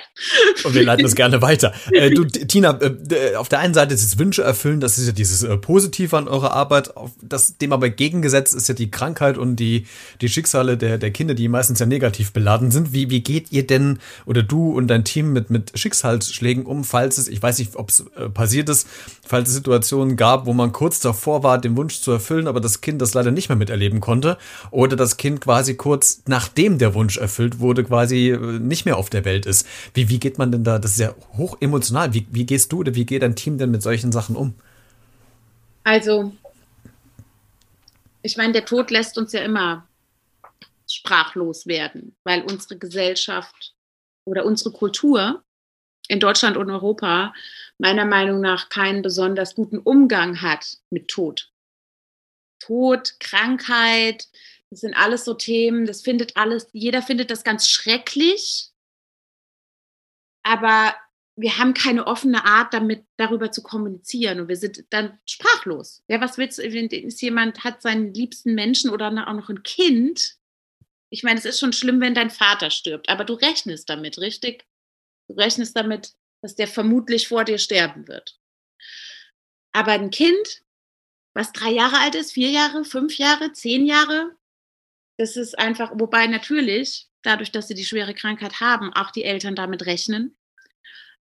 Und wir leiten es gerne weiter. Äh, du, Tina, äh, auf der einen Seite ist es Wünsche erfüllen, das ist ja dieses äh, Positive an eurer Arbeit. Auf das, dem aber gegengesetzt ist ja die Krankheit und die, die Schicksale der, der Kinder, die meistens ja negativ beladen sind. Wie, wie geht ihr denn oder du und dein Team mit, mit Schicksalsschlägen um, falls es, ich weiß nicht, ob es äh, passiert ist, falls es Situationen gab, wo man kurz davor war, den Wunsch zu erfüllen, aber das Kind das leider nicht mehr miterleben konnte oder das Kind quasi kurz nachdem der Wunsch erfüllt wurde, quasi äh, nicht mehr auf der Welt ist. Wie, wie geht man denn da, das ist ja hoch emotional, wie, wie gehst du oder wie geht dein Team denn mit solchen Sachen um? Also, ich meine, der Tod lässt uns ja immer sprachlos werden, weil unsere Gesellschaft oder unsere Kultur in Deutschland und Europa meiner Meinung nach keinen besonders guten Umgang hat mit Tod. Tod, Krankheit, das sind alles so Themen, das findet alles, jeder findet das ganz schrecklich, aber wir haben keine offene Art, damit darüber zu kommunizieren und wir sind dann sprachlos. Ja, was willst du, wenn ist jemand hat seinen liebsten Menschen oder auch noch ein Kind? Ich meine, es ist schon schlimm, wenn dein Vater stirbt, aber du rechnest damit, richtig? Du rechnest damit, dass der vermutlich vor dir sterben wird. Aber ein Kind, was drei Jahre alt ist, vier Jahre, fünf Jahre, zehn Jahre, das ist einfach, wobei natürlich, dadurch, dass sie die schwere Krankheit haben, auch die Eltern damit rechnen,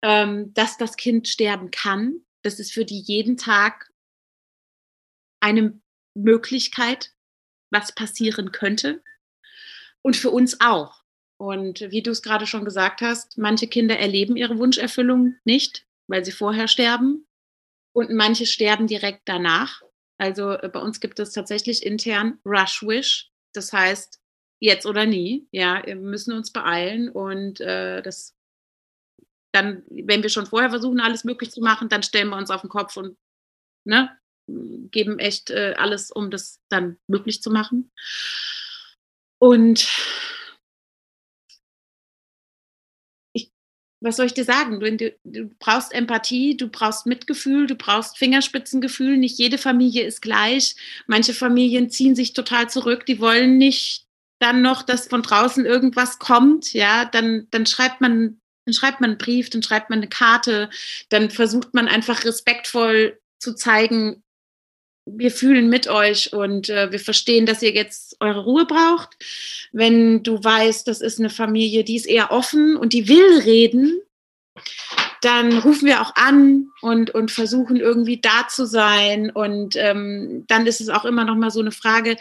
ähm, dass das Kind sterben kann. Das ist für die jeden Tag eine Möglichkeit, was passieren könnte. Und für uns auch. Und wie du es gerade schon gesagt hast, manche Kinder erleben ihre Wunscherfüllung nicht, weil sie vorher sterben. Und manche sterben direkt danach. Also äh, bei uns gibt es tatsächlich intern Rush Wish. Das heißt, jetzt oder nie. Ja, wir müssen uns beeilen und äh, das dann, wenn wir schon vorher versuchen, alles möglich zu machen, dann stellen wir uns auf den Kopf und ne, geben echt äh, alles, um das dann möglich zu machen. Und was soll ich dir sagen? Du, du, brauchst Empathie, du brauchst Mitgefühl, du brauchst Fingerspitzengefühl. Nicht jede Familie ist gleich. Manche Familien ziehen sich total zurück, die wollen nicht dann noch, dass von draußen irgendwas kommt. Ja, dann, dann schreibt man, dann schreibt man einen Brief, dann schreibt man eine Karte, dann versucht man einfach respektvoll zu zeigen, wir fühlen mit euch und äh, wir verstehen, dass ihr jetzt eure Ruhe braucht. Wenn du weißt, das ist eine Familie, die ist eher offen und die will reden, dann rufen wir auch an und, und versuchen irgendwie da zu sein. Und ähm, dann ist es auch immer noch mal so eine Frage.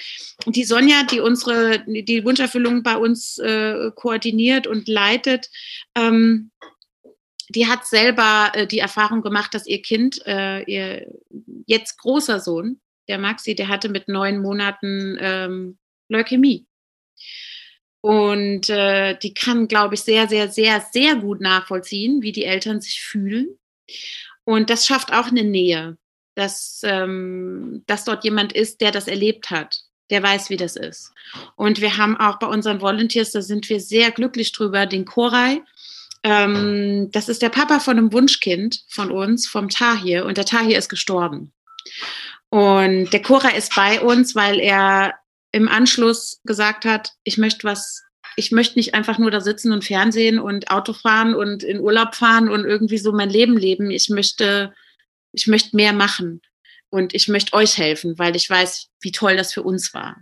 Die Sonja, die unsere, die Wunscherfüllung bei uns äh, koordiniert und leitet, ähm, die hat selber äh, die Erfahrung gemacht, dass ihr Kind, äh, ihr jetzt großer Sohn, der Maxi, der hatte mit neun Monaten ähm, Leukämie. Und äh, die kann, glaube ich, sehr, sehr, sehr, sehr gut nachvollziehen, wie die Eltern sich fühlen. Und das schafft auch eine Nähe, dass, ähm, dass dort jemand ist, der das erlebt hat, der weiß, wie das ist. Und wir haben auch bei unseren Volunteers, da sind wir sehr glücklich drüber, den Koray. Ähm, das ist der Papa von einem Wunschkind von uns, vom Tahir. Und der Tahir ist gestorben. Und der Cora ist bei uns, weil er im Anschluss gesagt hat, ich möchte was, ich möchte nicht einfach nur da sitzen und Fernsehen und Auto fahren und in Urlaub fahren und irgendwie so mein Leben leben. Ich möchte, ich möchte mehr machen und ich möchte euch helfen, weil ich weiß, wie toll das für uns war.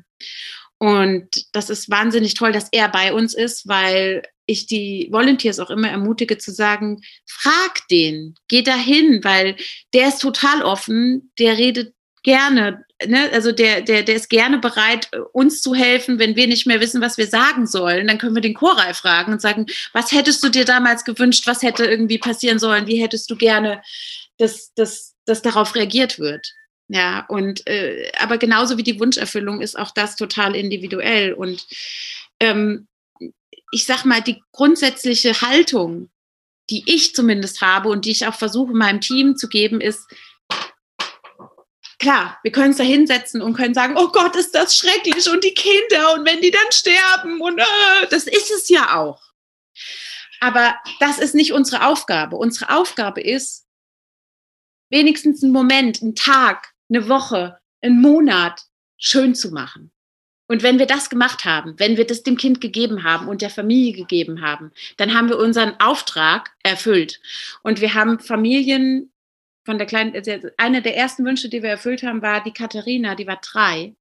Und das ist wahnsinnig toll, dass er bei uns ist, weil ich die Volunteers auch immer ermutige zu sagen, frag den, geh dahin, weil der ist total offen, der redet gerne, ne? also der, der, der ist gerne bereit, uns zu helfen, wenn wir nicht mehr wissen, was wir sagen sollen. Dann können wir den Choral fragen und sagen, was hättest du dir damals gewünscht, was hätte irgendwie passieren sollen, wie hättest du gerne, dass, dass, dass darauf reagiert wird. Ja, und äh, aber genauso wie die Wunscherfüllung ist auch das total individuell. Und ähm, ich sag mal, die grundsätzliche Haltung, die ich zumindest habe und die ich auch versuche, meinem Team zu geben, ist, klar, wir können uns da hinsetzen und können sagen, oh Gott, ist das schrecklich und die Kinder und wenn die dann sterben und äh, das ist es ja auch. Aber das ist nicht unsere Aufgabe. Unsere Aufgabe ist, wenigstens einen Moment, einen Tag, eine Woche, einen Monat schön zu machen. Und wenn wir das gemacht haben, wenn wir das dem Kind gegeben haben und der Familie gegeben haben, dann haben wir unseren Auftrag erfüllt. Und wir haben Familien von der kleinen, also eine der ersten Wünsche, die wir erfüllt haben, war die Katharina, die war drei.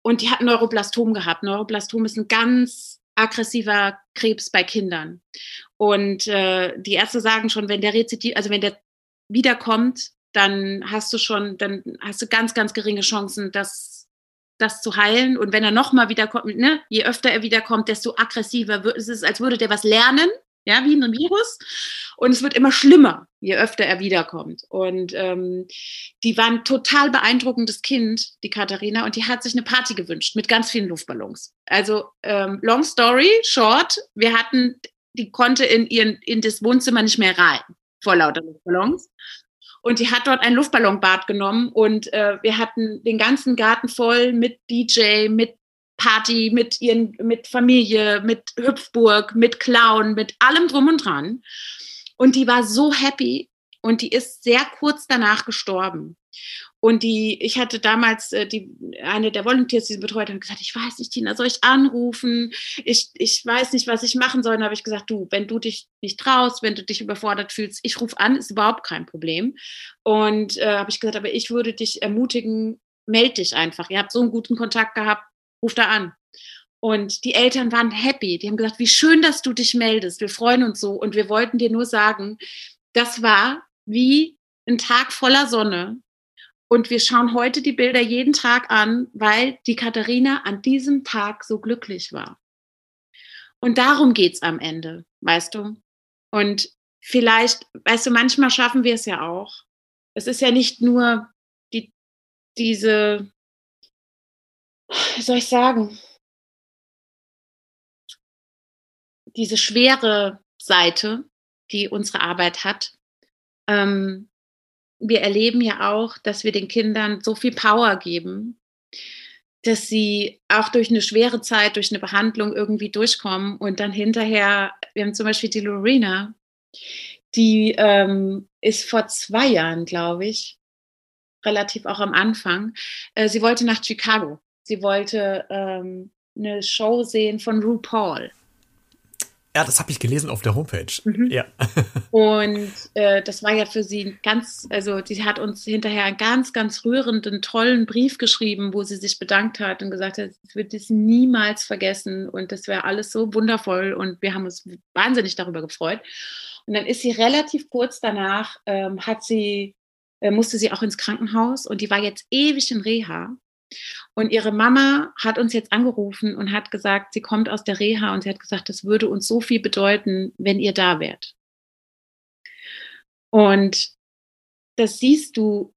Und die hat Neuroblastom gehabt. Neuroblastom ist ein ganz aggressiver Krebs bei Kindern. Und äh, die Ärzte sagen schon, wenn der Rezidiv, also wenn der wiederkommt, dann hast du schon, dann hast du ganz, ganz geringe Chancen, dass das zu heilen. Und wenn er nochmal wiederkommt, ne, je öfter er wiederkommt, desto aggressiver wird es, ist, als würde der was lernen, ja, wie ein Virus. Und es wird immer schlimmer, je öfter er wiederkommt. Und ähm, die war ein total beeindruckendes Kind, die Katharina, und die hat sich eine Party gewünscht mit ganz vielen Luftballons. Also ähm, long story short, wir hatten, die konnte in ihren in das Wohnzimmer nicht mehr rein vor lauter Luftballons. Und die hat dort ein Luftballonbad genommen und äh, wir hatten den ganzen Garten voll mit DJ, mit Party, mit ihren, mit Familie, mit Hüpfburg, mit Clown, mit allem drum und dran. Und die war so happy und die ist sehr kurz danach gestorben. Und die, ich hatte damals äh, die, eine der Volunteers, die sie betreut hat, gesagt, ich weiß nicht, Tina, soll ich anrufen? Ich, ich weiß nicht, was ich machen soll. Und habe ich gesagt, du, wenn du dich nicht traust, wenn du dich überfordert fühlst, ich rufe an, ist überhaupt kein Problem. Und äh, habe ich gesagt, aber ich würde dich ermutigen, melde dich einfach. Ihr habt so einen guten Kontakt gehabt, ruf da an. Und die Eltern waren happy. Die haben gesagt, wie schön, dass du dich meldest. Wir freuen uns so. Und wir wollten dir nur sagen, das war wie ein Tag voller Sonne und wir schauen heute die Bilder jeden Tag an, weil die Katharina an diesem Tag so glücklich war. Und darum geht's am Ende, weißt du? Und vielleicht, weißt du, manchmal schaffen wir es ja auch. Es ist ja nicht nur die, diese, wie soll ich sagen, diese schwere Seite, die unsere Arbeit hat, ähm, wir erleben ja auch, dass wir den Kindern so viel Power geben, dass sie auch durch eine schwere Zeit, durch eine Behandlung irgendwie durchkommen und dann hinterher, wir haben zum Beispiel die Lorena, die ähm, ist vor zwei Jahren, glaube ich, relativ auch am Anfang, äh, sie wollte nach Chicago. Sie wollte ähm, eine Show sehen von RuPaul. Ja, das habe ich gelesen auf der Homepage. Mhm. Ja. Und äh, das war ja für sie ganz, also sie hat uns hinterher einen ganz, ganz rührenden, tollen Brief geschrieben, wo sie sich bedankt hat und gesagt hat, sie wird das niemals vergessen und das wäre alles so wundervoll und wir haben uns wahnsinnig darüber gefreut. Und dann ist sie relativ kurz danach, ähm, hat sie, äh, musste sie auch ins Krankenhaus und die war jetzt ewig in Reha. Und ihre Mama hat uns jetzt angerufen und hat gesagt, sie kommt aus der Reha und sie hat gesagt, das würde uns so viel bedeuten, wenn ihr da wärt. Und das siehst du,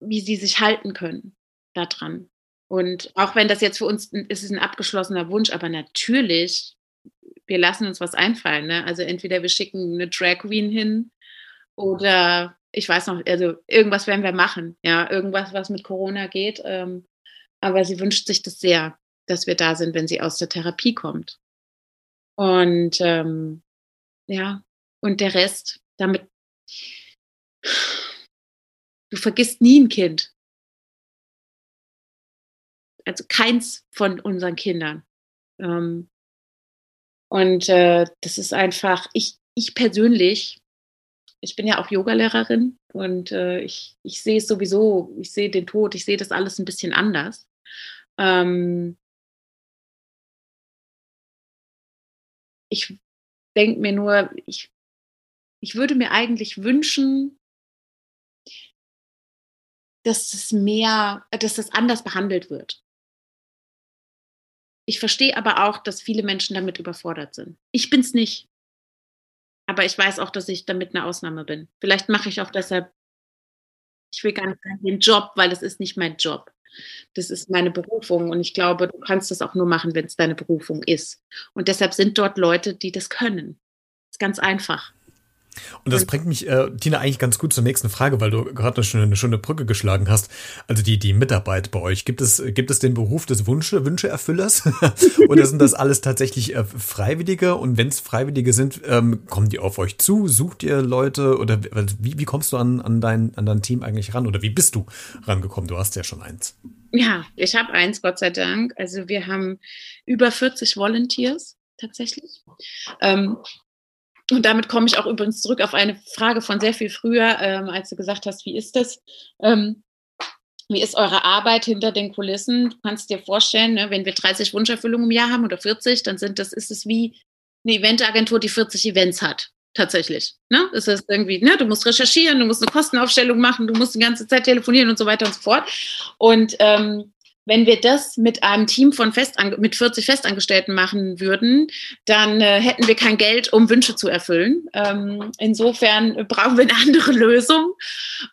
wie sie sich halten können daran. Und auch wenn das jetzt für uns ist es ein abgeschlossener Wunsch, aber natürlich, wir lassen uns was einfallen. Ne? Also entweder wir schicken eine Drag Queen hin oder ich weiß noch, also irgendwas werden wir machen, ja, irgendwas, was mit Corona geht. Ähm, aber sie wünscht sich das sehr, dass wir da sind, wenn sie aus der Therapie kommt. Und ähm, ja, und der Rest, damit du vergisst nie ein Kind. Also keins von unseren Kindern. Ähm, und äh, das ist einfach, ich, ich persönlich ich bin ja auch Yogalehrerin und äh, ich, ich sehe es sowieso, ich sehe den Tod, ich sehe das alles ein bisschen anders. Ähm, ich denke mir nur, ich, ich würde mir eigentlich wünschen, dass es mehr, dass das anders behandelt wird. Ich verstehe aber auch, dass viele Menschen damit überfordert sind. Ich bin es nicht. Aber ich weiß auch, dass ich damit eine Ausnahme bin. Vielleicht mache ich auch deshalb, ich will gar nicht den Job, weil es ist nicht mein Job. Das ist meine Berufung und ich glaube, du kannst das auch nur machen, wenn es deine Berufung ist. Und deshalb sind dort Leute, die das können. Das ist ganz einfach. Und das bringt mich, äh, Tina, eigentlich ganz gut zur nächsten Frage, weil du gerade schon eine schöne Brücke geschlagen hast. Also die, die Mitarbeit bei euch. Gibt es, gibt es den Beruf des Wünsche, Wünscheerfüllers? Oder sind das alles tatsächlich äh, Freiwillige? Und wenn es Freiwillige sind, ähm, kommen die auf euch zu? Sucht ihr Leute? Oder also wie, wie kommst du an, an, dein, an dein Team eigentlich ran? Oder wie bist du rangekommen? Du hast ja schon eins. Ja, ich habe eins, Gott sei Dank. Also wir haben über 40 Volunteers tatsächlich. Ähm, und damit komme ich auch übrigens zurück auf eine Frage von sehr viel früher, ähm, als du gesagt hast, wie ist das? Ähm, wie ist eure Arbeit hinter den Kulissen? Du kannst dir vorstellen, ne, wenn wir 30 Wunscherfüllungen im Jahr haben oder 40, dann sind das, ist es wie eine Eventagentur, die 40 Events hat. Tatsächlich. Ne? Es ist irgendwie, ne, du musst recherchieren, du musst eine Kostenaufstellung machen, du musst die ganze Zeit telefonieren und so weiter und so fort. Und ähm, wenn wir das mit einem Team von Festange mit 40 Festangestellten machen würden, dann äh, hätten wir kein Geld, um Wünsche zu erfüllen. Ähm, insofern brauchen wir eine andere Lösung.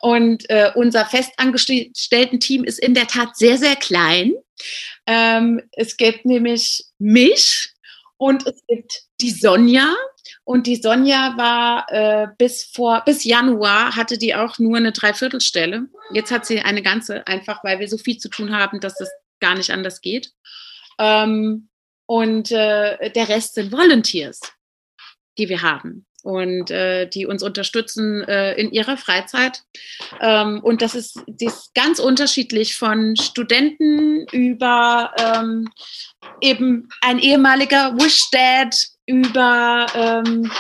Und äh, unser festangestellten Team ist in der Tat sehr, sehr klein. Ähm, es gibt nämlich mich und es gibt die Sonja, und die Sonja war äh, bis vor bis Januar hatte die auch nur eine Dreiviertelstelle. Jetzt hat sie eine ganze, einfach weil wir so viel zu tun haben, dass das gar nicht anders geht. Ähm, und äh, der Rest sind Volunteers, die wir haben und äh, die uns unterstützen äh, in ihrer Freizeit. Ähm, und das ist, das ist ganz unterschiedlich von Studenten über ähm, eben ein ehemaliger Wish Dad über ähm,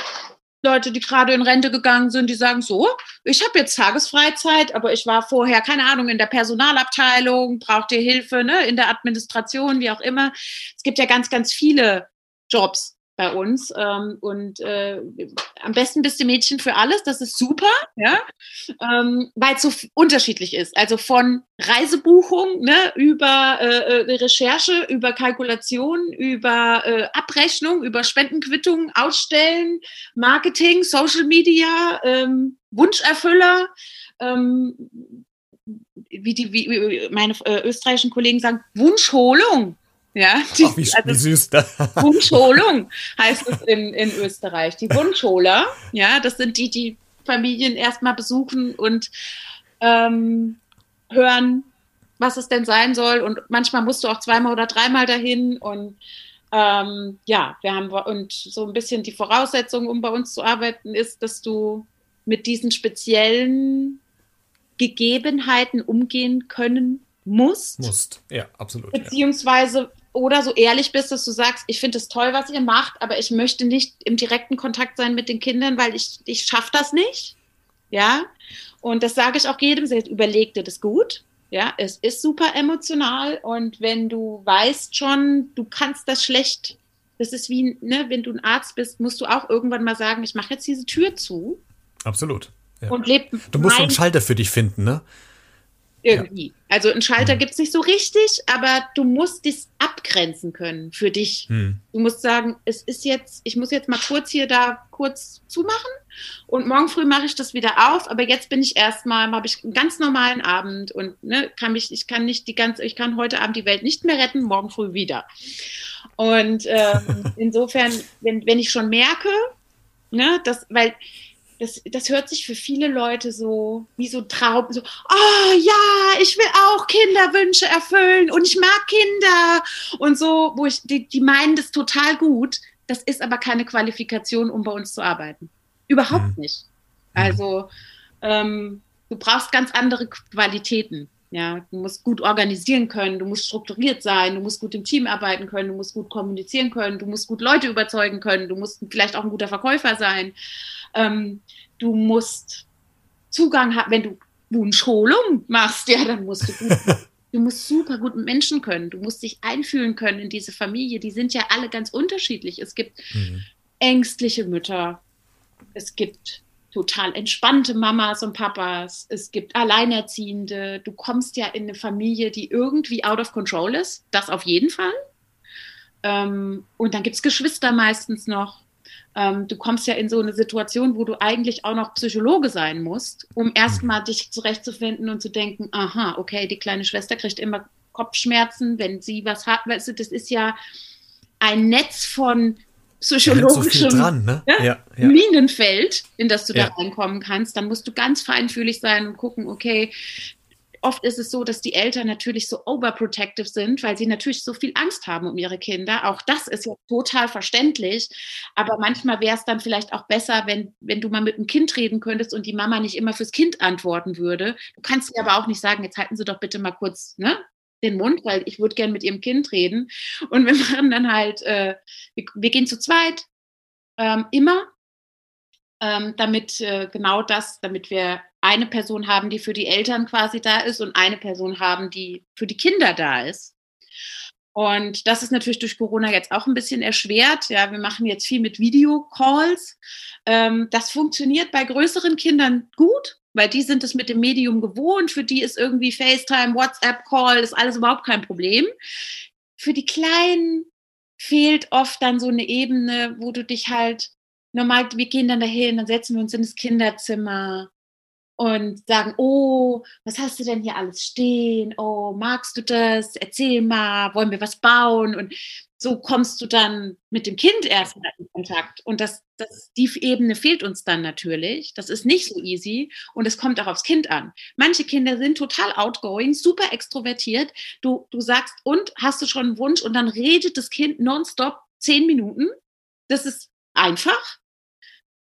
Leute, die gerade in Rente gegangen sind, die sagen so, ich habe jetzt Tagesfreizeit, aber ich war vorher, keine Ahnung, in der Personalabteilung, braucht ihr Hilfe, ne, in der Administration, wie auch immer. Es gibt ja ganz, ganz viele Jobs, bei uns. Ähm, und äh, am besten bist du Mädchen für alles, das ist super, ja, ähm, weil es so unterschiedlich ist. Also von Reisebuchung ne, über äh, äh, Recherche, über Kalkulation, über äh, Abrechnung, über Spendenquittungen, Ausstellen, Marketing, Social Media, ähm, Wunscherfüller. Ähm, wie die wie meine äh, österreichischen Kollegen sagen, Wunschholung. Ja, die, Ach, wie, also, wie süß. Wunschholung heißt es in, in Österreich. Die Wunschholer, ja, das sind die, die Familien erstmal besuchen und ähm, hören, was es denn sein soll. Und manchmal musst du auch zweimal oder dreimal dahin. Und ähm, ja, wir haben und so ein bisschen die Voraussetzung, um bei uns zu arbeiten, ist, dass du mit diesen speziellen Gegebenheiten umgehen können musst. Musst, ja, absolut. Beziehungsweise oder so ehrlich bist, dass du sagst, ich finde es toll, was ihr macht, aber ich möchte nicht im direkten Kontakt sein mit den Kindern, weil ich, ich schaffe das nicht. Ja. Und das sage ich auch jedem, überleg dir das gut. Ja, es ist super emotional und wenn du weißt schon, du kannst das schlecht, das ist wie, ne, wenn du ein Arzt bist, musst du auch irgendwann mal sagen, ich mache jetzt diese Tür zu. Absolut. Ja. Und leb du musst einen Schalter für dich finden, ne? Irgendwie. Ja. Also einen Schalter mhm. gibt es nicht so richtig, aber du musst dies abgrenzen können für dich. Mhm. Du musst sagen, es ist jetzt, ich muss jetzt mal kurz hier da kurz zumachen und morgen früh mache ich das wieder auf, aber jetzt bin ich erstmal, habe ich einen ganz normalen Abend und ne, kann mich, ich kann nicht die ganze, ich kann heute Abend die Welt nicht mehr retten, morgen früh wieder. Und ähm, insofern, wenn, wenn ich schon merke, ne, das, weil das, das hört sich für viele Leute so wie so Traum, so, oh ja, ich will auch Kinderwünsche erfüllen und ich mag Kinder und so, wo ich, die, die meinen das total gut. Das ist aber keine Qualifikation, um bei uns zu arbeiten. Überhaupt mhm. nicht. Also ähm, du brauchst ganz andere Qualitäten. Ja, du musst gut organisieren können, du musst strukturiert sein, du musst gut im Team arbeiten können, du musst gut kommunizieren können, du musst gut Leute überzeugen können, du musst vielleicht auch ein guter Verkäufer sein. Ähm, du musst Zugang haben, wenn du Wunschholung machst, ja, dann musst du gut, du musst super gut mit Menschen können, du musst dich einfühlen können in diese Familie. Die sind ja alle ganz unterschiedlich. Es gibt mhm. ängstliche Mütter, es gibt total entspannte Mamas und Papas, es gibt Alleinerziehende. Du kommst ja in eine Familie, die irgendwie out of control ist, das auf jeden Fall. Ähm, und dann gibt es Geschwister meistens noch ähm, du kommst ja in so eine Situation, wo du eigentlich auch noch Psychologe sein musst, um erstmal dich zurechtzufinden und zu denken, aha, okay, die kleine Schwester kriegt immer Kopfschmerzen, wenn sie was hat. Weißt du, das ist ja ein Netz von psychologischen so dran, ne? ja, ja, ja. Minenfeld, in das du da reinkommen kannst. Dann musst du ganz feinfühlig sein und gucken, okay, oft ist es so, dass die Eltern natürlich so overprotective sind, weil sie natürlich so viel Angst haben um ihre Kinder. Auch das ist ja total verständlich. Aber manchmal wäre es dann vielleicht auch besser, wenn, wenn du mal mit dem Kind reden könntest und die Mama nicht immer fürs Kind antworten würde. Du kannst dir aber auch nicht sagen, jetzt halten Sie doch bitte mal kurz ne, den Mund, weil ich würde gern mit Ihrem Kind reden. Und wir machen dann halt, äh, wir, wir, gehen zu zweit, ähm, immer, ähm, damit äh, genau das, damit wir eine Person haben, die für die Eltern quasi da ist und eine Person haben, die für die Kinder da ist. Und das ist natürlich durch Corona jetzt auch ein bisschen erschwert. Ja, wir machen jetzt viel mit Videocalls. Ähm, das funktioniert bei größeren Kindern gut, weil die sind es mit dem Medium gewohnt. Für die ist irgendwie FaceTime, WhatsApp-Call, ist alles überhaupt kein Problem. Für die Kleinen fehlt oft dann so eine Ebene, wo du dich halt normal, wir gehen dann dahin, dann setzen wir uns in das Kinderzimmer und sagen, oh, was hast du denn hier alles stehen? Oh, magst du das? Erzähl mal, wollen wir was bauen? Und so kommst du dann mit dem Kind erst in Kontakt. Und das, das, die Ebene fehlt uns dann natürlich. Das ist nicht so easy und es kommt auch aufs Kind an. Manche Kinder sind total outgoing, super extrovertiert. Du, du sagst, und hast du schon einen Wunsch? Und dann redet das Kind nonstop zehn Minuten. Das ist einfach.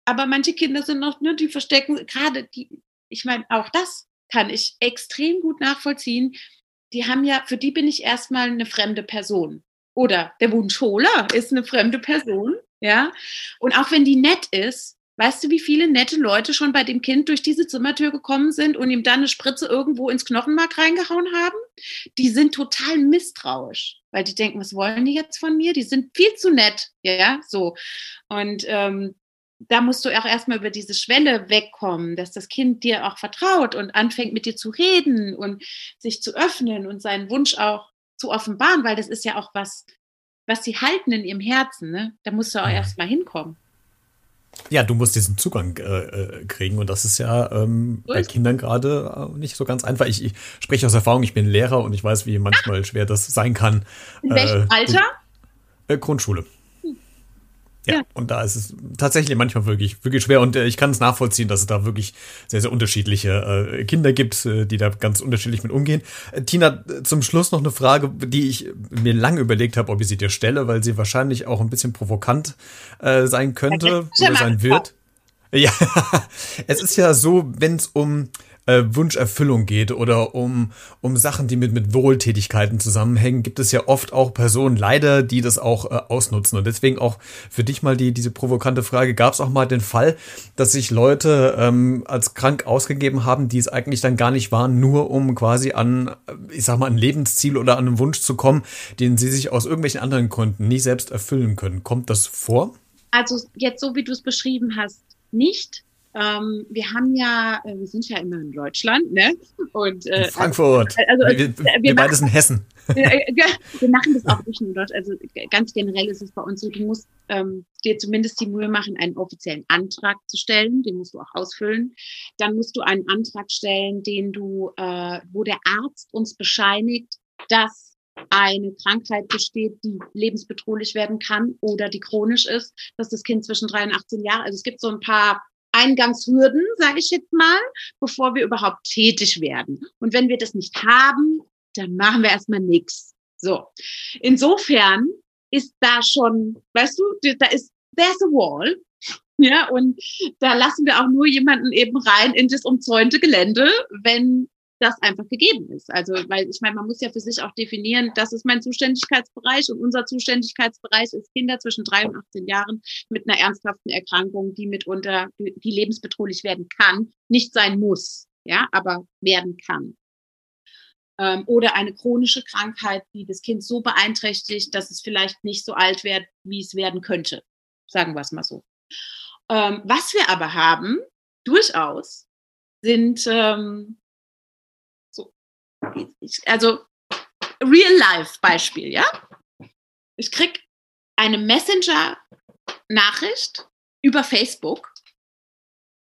Aber manche Kinder sind noch, ne, die verstecken, gerade die, ich meine, auch das kann ich extrem gut nachvollziehen. Die haben ja, für die bin ich erstmal eine fremde Person. Oder der Wunschholer ist eine fremde Person, ja. Und auch wenn die nett ist, weißt du, wie viele nette Leute schon bei dem Kind durch diese Zimmertür gekommen sind und ihm dann eine Spritze irgendwo ins Knochenmark reingehauen haben? Die sind total misstrauisch, weil die denken, was wollen die jetzt von mir? Die sind viel zu nett, ja, so. Und ähm, da musst du auch erstmal über diese Schwelle wegkommen, dass das Kind dir auch vertraut und anfängt mit dir zu reden und sich zu öffnen und seinen Wunsch auch zu offenbaren, weil das ist ja auch was, was sie halten in ihrem Herzen. Ne? Da musst du auch erstmal hinkommen. Ja, du musst diesen Zugang äh, äh kriegen und das ist ja ähm, bei Kindern gerade äh, nicht so ganz einfach. Ich, ich, spreche aus Erfahrung, ich bin Lehrer und ich weiß, wie manchmal schwer das sein kann. In welchem äh, Alter? Äh, Grundschule. Ja, ja, und da ist es tatsächlich manchmal wirklich, wirklich schwer. Und äh, ich kann es nachvollziehen, dass es da wirklich sehr, sehr unterschiedliche äh, Kinder gibt, äh, die da ganz unterschiedlich mit umgehen. Äh, Tina, zum Schluss noch eine Frage, die ich mir lange überlegt habe, ob ich sie dir stelle, weil sie wahrscheinlich auch ein bisschen provokant äh, sein könnte oder sein wird. Ja, es ist ja so, wenn es um äh, Wunscherfüllung geht oder um, um Sachen, die mit, mit Wohltätigkeiten zusammenhängen, gibt es ja oft auch Personen leider, die das auch äh, ausnutzen. Und deswegen auch für dich mal die, diese provokante Frage, gab es auch mal den Fall, dass sich Leute ähm, als krank ausgegeben haben, die es eigentlich dann gar nicht waren, nur um quasi an, ich sag mal, ein Lebensziel oder an einen Wunsch zu kommen, den sie sich aus irgendwelchen anderen Gründen nie selbst erfüllen können. Kommt das vor? Also jetzt so, wie du es beschrieben hast, nicht. Ähm, wir haben ja, äh, wir sind ja immer in Deutschland, ne? Und äh, in Frankfurt. Also, also, wir, wir, wir beide sind Hessen. Äh, wir machen das auch nicht nur dort. Also ganz generell ist es bei uns so, du musst ähm, dir zumindest die Mühe machen, einen offiziellen Antrag zu stellen. Den musst du auch ausfüllen. Dann musst du einen Antrag stellen, den du, äh, wo der Arzt uns bescheinigt, dass eine Krankheit besteht, die lebensbedrohlich werden kann oder die chronisch ist, dass das Kind zwischen drei und 18 Jahre, also es gibt so ein paar Eingangshürden, sage ich jetzt mal, bevor wir überhaupt tätig werden. Und wenn wir das nicht haben, dann machen wir erstmal nichts. So. Insofern ist da schon, weißt du, da ist, there's a wall. Ja, und da lassen wir auch nur jemanden eben rein in das umzäunte Gelände, wenn das einfach gegeben ist. Also, weil ich meine, man muss ja für sich auch definieren, das ist mein Zuständigkeitsbereich und unser Zuständigkeitsbereich ist Kinder zwischen drei und 18 Jahren mit einer ernsthaften Erkrankung, die mitunter, die lebensbedrohlich werden kann, nicht sein muss, ja, aber werden kann. Ähm, oder eine chronische Krankheit, die das Kind so beeinträchtigt, dass es vielleicht nicht so alt wird, wie es werden könnte. Sagen wir es mal so. Ähm, was wir aber haben, durchaus, sind ähm, also Real-Life-Beispiel, ja? Ich krieg eine Messenger-Nachricht über Facebook.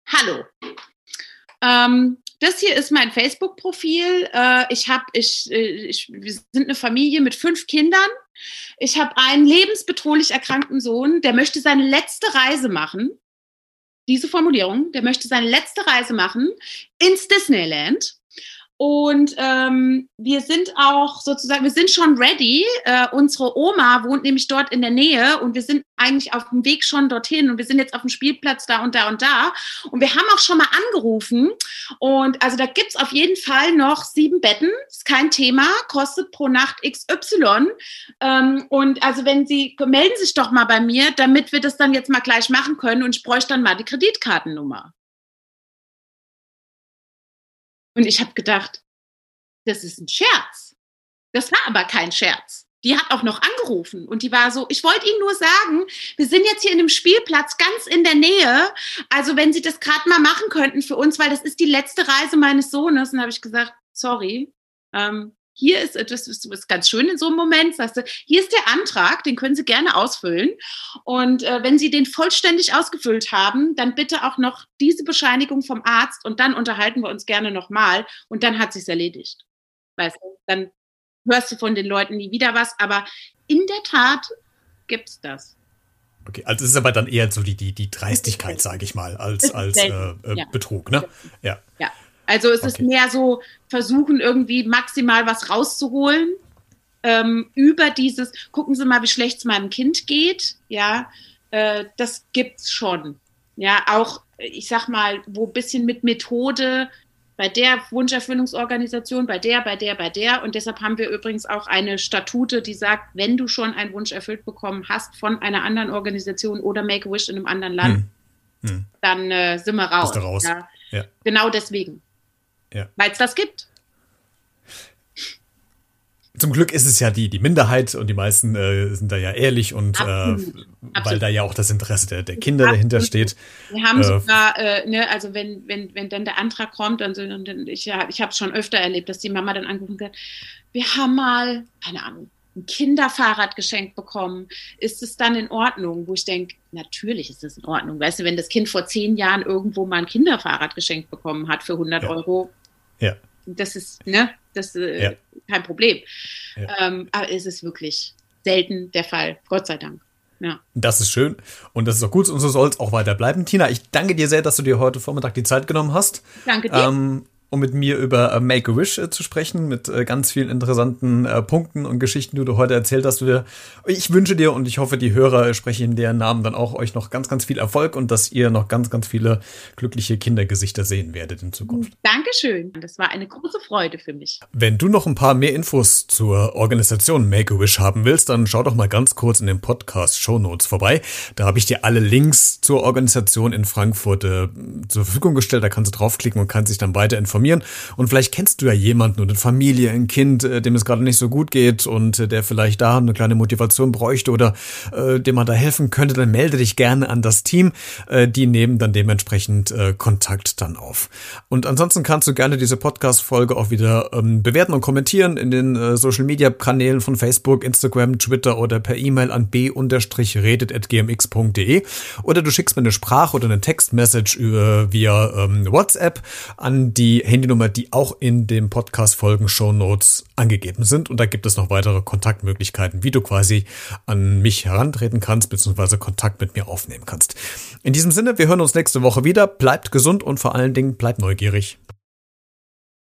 Hallo. Ähm, das hier ist mein Facebook-Profil. Äh, ich habe, ich, äh, ich, wir sind eine Familie mit fünf Kindern. Ich habe einen lebensbedrohlich erkrankten Sohn, der möchte seine letzte Reise machen. Diese Formulierung, der möchte seine letzte Reise machen ins Disneyland. Und ähm, wir sind auch sozusagen, wir sind schon ready. Äh, unsere Oma wohnt nämlich dort in der Nähe und wir sind eigentlich auf dem Weg schon dorthin und wir sind jetzt auf dem Spielplatz da und da und da. Und wir haben auch schon mal angerufen. Und also da gibt's auf jeden Fall noch sieben Betten. Ist kein Thema, kostet pro Nacht XY. Ähm, und also wenn Sie, melden sich doch mal bei mir, damit wir das dann jetzt mal gleich machen können und ich bräuchte dann mal die Kreditkartennummer. Und ich habe gedacht, das ist ein Scherz. Das war aber kein Scherz. Die hat auch noch angerufen und die war so, ich wollte Ihnen nur sagen, wir sind jetzt hier in dem Spielplatz ganz in der Nähe. Also wenn Sie das gerade mal machen könnten für uns, weil das ist die letzte Reise meines Sohnes. Und habe ich gesagt, sorry, ähm, hier ist, das ist, ganz schön in so einem Moment, sagst du, hier ist der Antrag, den können Sie gerne ausfüllen. Und äh, wenn Sie den vollständig ausgefüllt haben, dann bitte auch noch diese Bescheinigung vom Arzt und dann unterhalten wir uns gerne nochmal und dann hat sich's erledigt. Weißt du, dann hörst du von den Leuten nie wieder was, aber in der Tat gibt's das. Okay, also es ist aber dann eher so die, die, die Dreistigkeit, sage ich mal, als, als äh, äh, ja. Betrug, ne? Ja. Ja. Also es okay. ist mehr so versuchen, irgendwie maximal was rauszuholen ähm, über dieses, gucken Sie mal, wie schlecht es meinem Kind geht. Ja, äh, das gibt's schon. Ja, auch, ich sag mal, wo bisschen mit Methode bei der Wunscherfüllungsorganisation, bei der, bei der, bei der. Und deshalb haben wir übrigens auch eine Statute, die sagt, wenn du schon einen Wunsch erfüllt bekommen hast von einer anderen Organisation oder Make-A-Wish in einem anderen Land, hm. Hm. dann äh, sind wir raus. raus. Ja. Ja. Genau deswegen. Ja. Weil es das gibt. Zum Glück ist es ja die, die Minderheit und die meisten äh, sind da ja ehrlich und äh, weil da ja auch das Interesse der, der Kinder Absolut. dahinter steht. Wir haben äh, sogar, äh, ne, also wenn, wenn, wenn dann der Antrag kommt, so, und ich, ich habe es schon öfter erlebt, dass die Mama dann angerufen hat, wir haben mal, keine Ahnung, ein Kinderfahrrad geschenkt bekommen, ist es dann in Ordnung? Wo ich denke, natürlich ist es in Ordnung. Weißt du, wenn das Kind vor zehn Jahren irgendwo mal ein Kinderfahrrad geschenkt bekommen hat für 100 ja. Euro, ja. Das ist, ne, das äh, ja. kein Problem. Ja. Ähm, aber es ist wirklich selten der Fall, Gott sei Dank. Ja. Das ist schön und das ist auch gut und so soll es auch weiter bleiben. Tina, ich danke dir sehr, dass du dir heute Vormittag die Zeit genommen hast. Danke dir. Ähm, um mit mir über äh, Make-A-Wish äh, zu sprechen, mit äh, ganz vielen interessanten Punkten und Geschichten, die du heute erzählt hast. Ich wünsche dir und ich hoffe, die Hörer sprechen in deren Namen dann auch euch noch ganz, ganz viel Erfolg und dass ihr noch ganz, ganz viele glückliche Kindergesichter sehen werdet in Zukunft. Dankeschön. Das war eine große Freude für mich. Wenn du noch ein paar mehr Infos zur Organisation Make-A-Wish haben willst, dann schau doch mal ganz kurz in den Podcast Show Notes vorbei. Da habe ich dir alle Links zur Organisation in Frankfurt äh, zur Verfügung gestellt. Da kannst du draufklicken und kannst dich dann weiter informieren informieren. Und vielleicht kennst du ja jemanden oder eine Familie, ein Kind, äh, dem es gerade nicht so gut geht und äh, der vielleicht da eine kleine Motivation bräuchte oder äh, dem man da helfen könnte, dann melde dich gerne an das Team. Äh, die nehmen dann dementsprechend äh, Kontakt dann auf. Und ansonsten kannst du gerne diese Podcast-Folge auch wieder ähm, bewerten und kommentieren in den äh, Social-Media-Kanälen von Facebook, Instagram, Twitter oder per E-Mail an b-redet.gmx.de oder du schickst mir eine Sprach- oder eine Textmessage über, via ähm, WhatsApp an die Handynummer, die auch in den Podcast-Folgen Show Notes angegeben sind. Und da gibt es noch weitere Kontaktmöglichkeiten, wie du quasi an mich herantreten kannst, beziehungsweise Kontakt mit mir aufnehmen kannst. In diesem Sinne, wir hören uns nächste Woche wieder. Bleibt gesund und vor allen Dingen bleibt neugierig.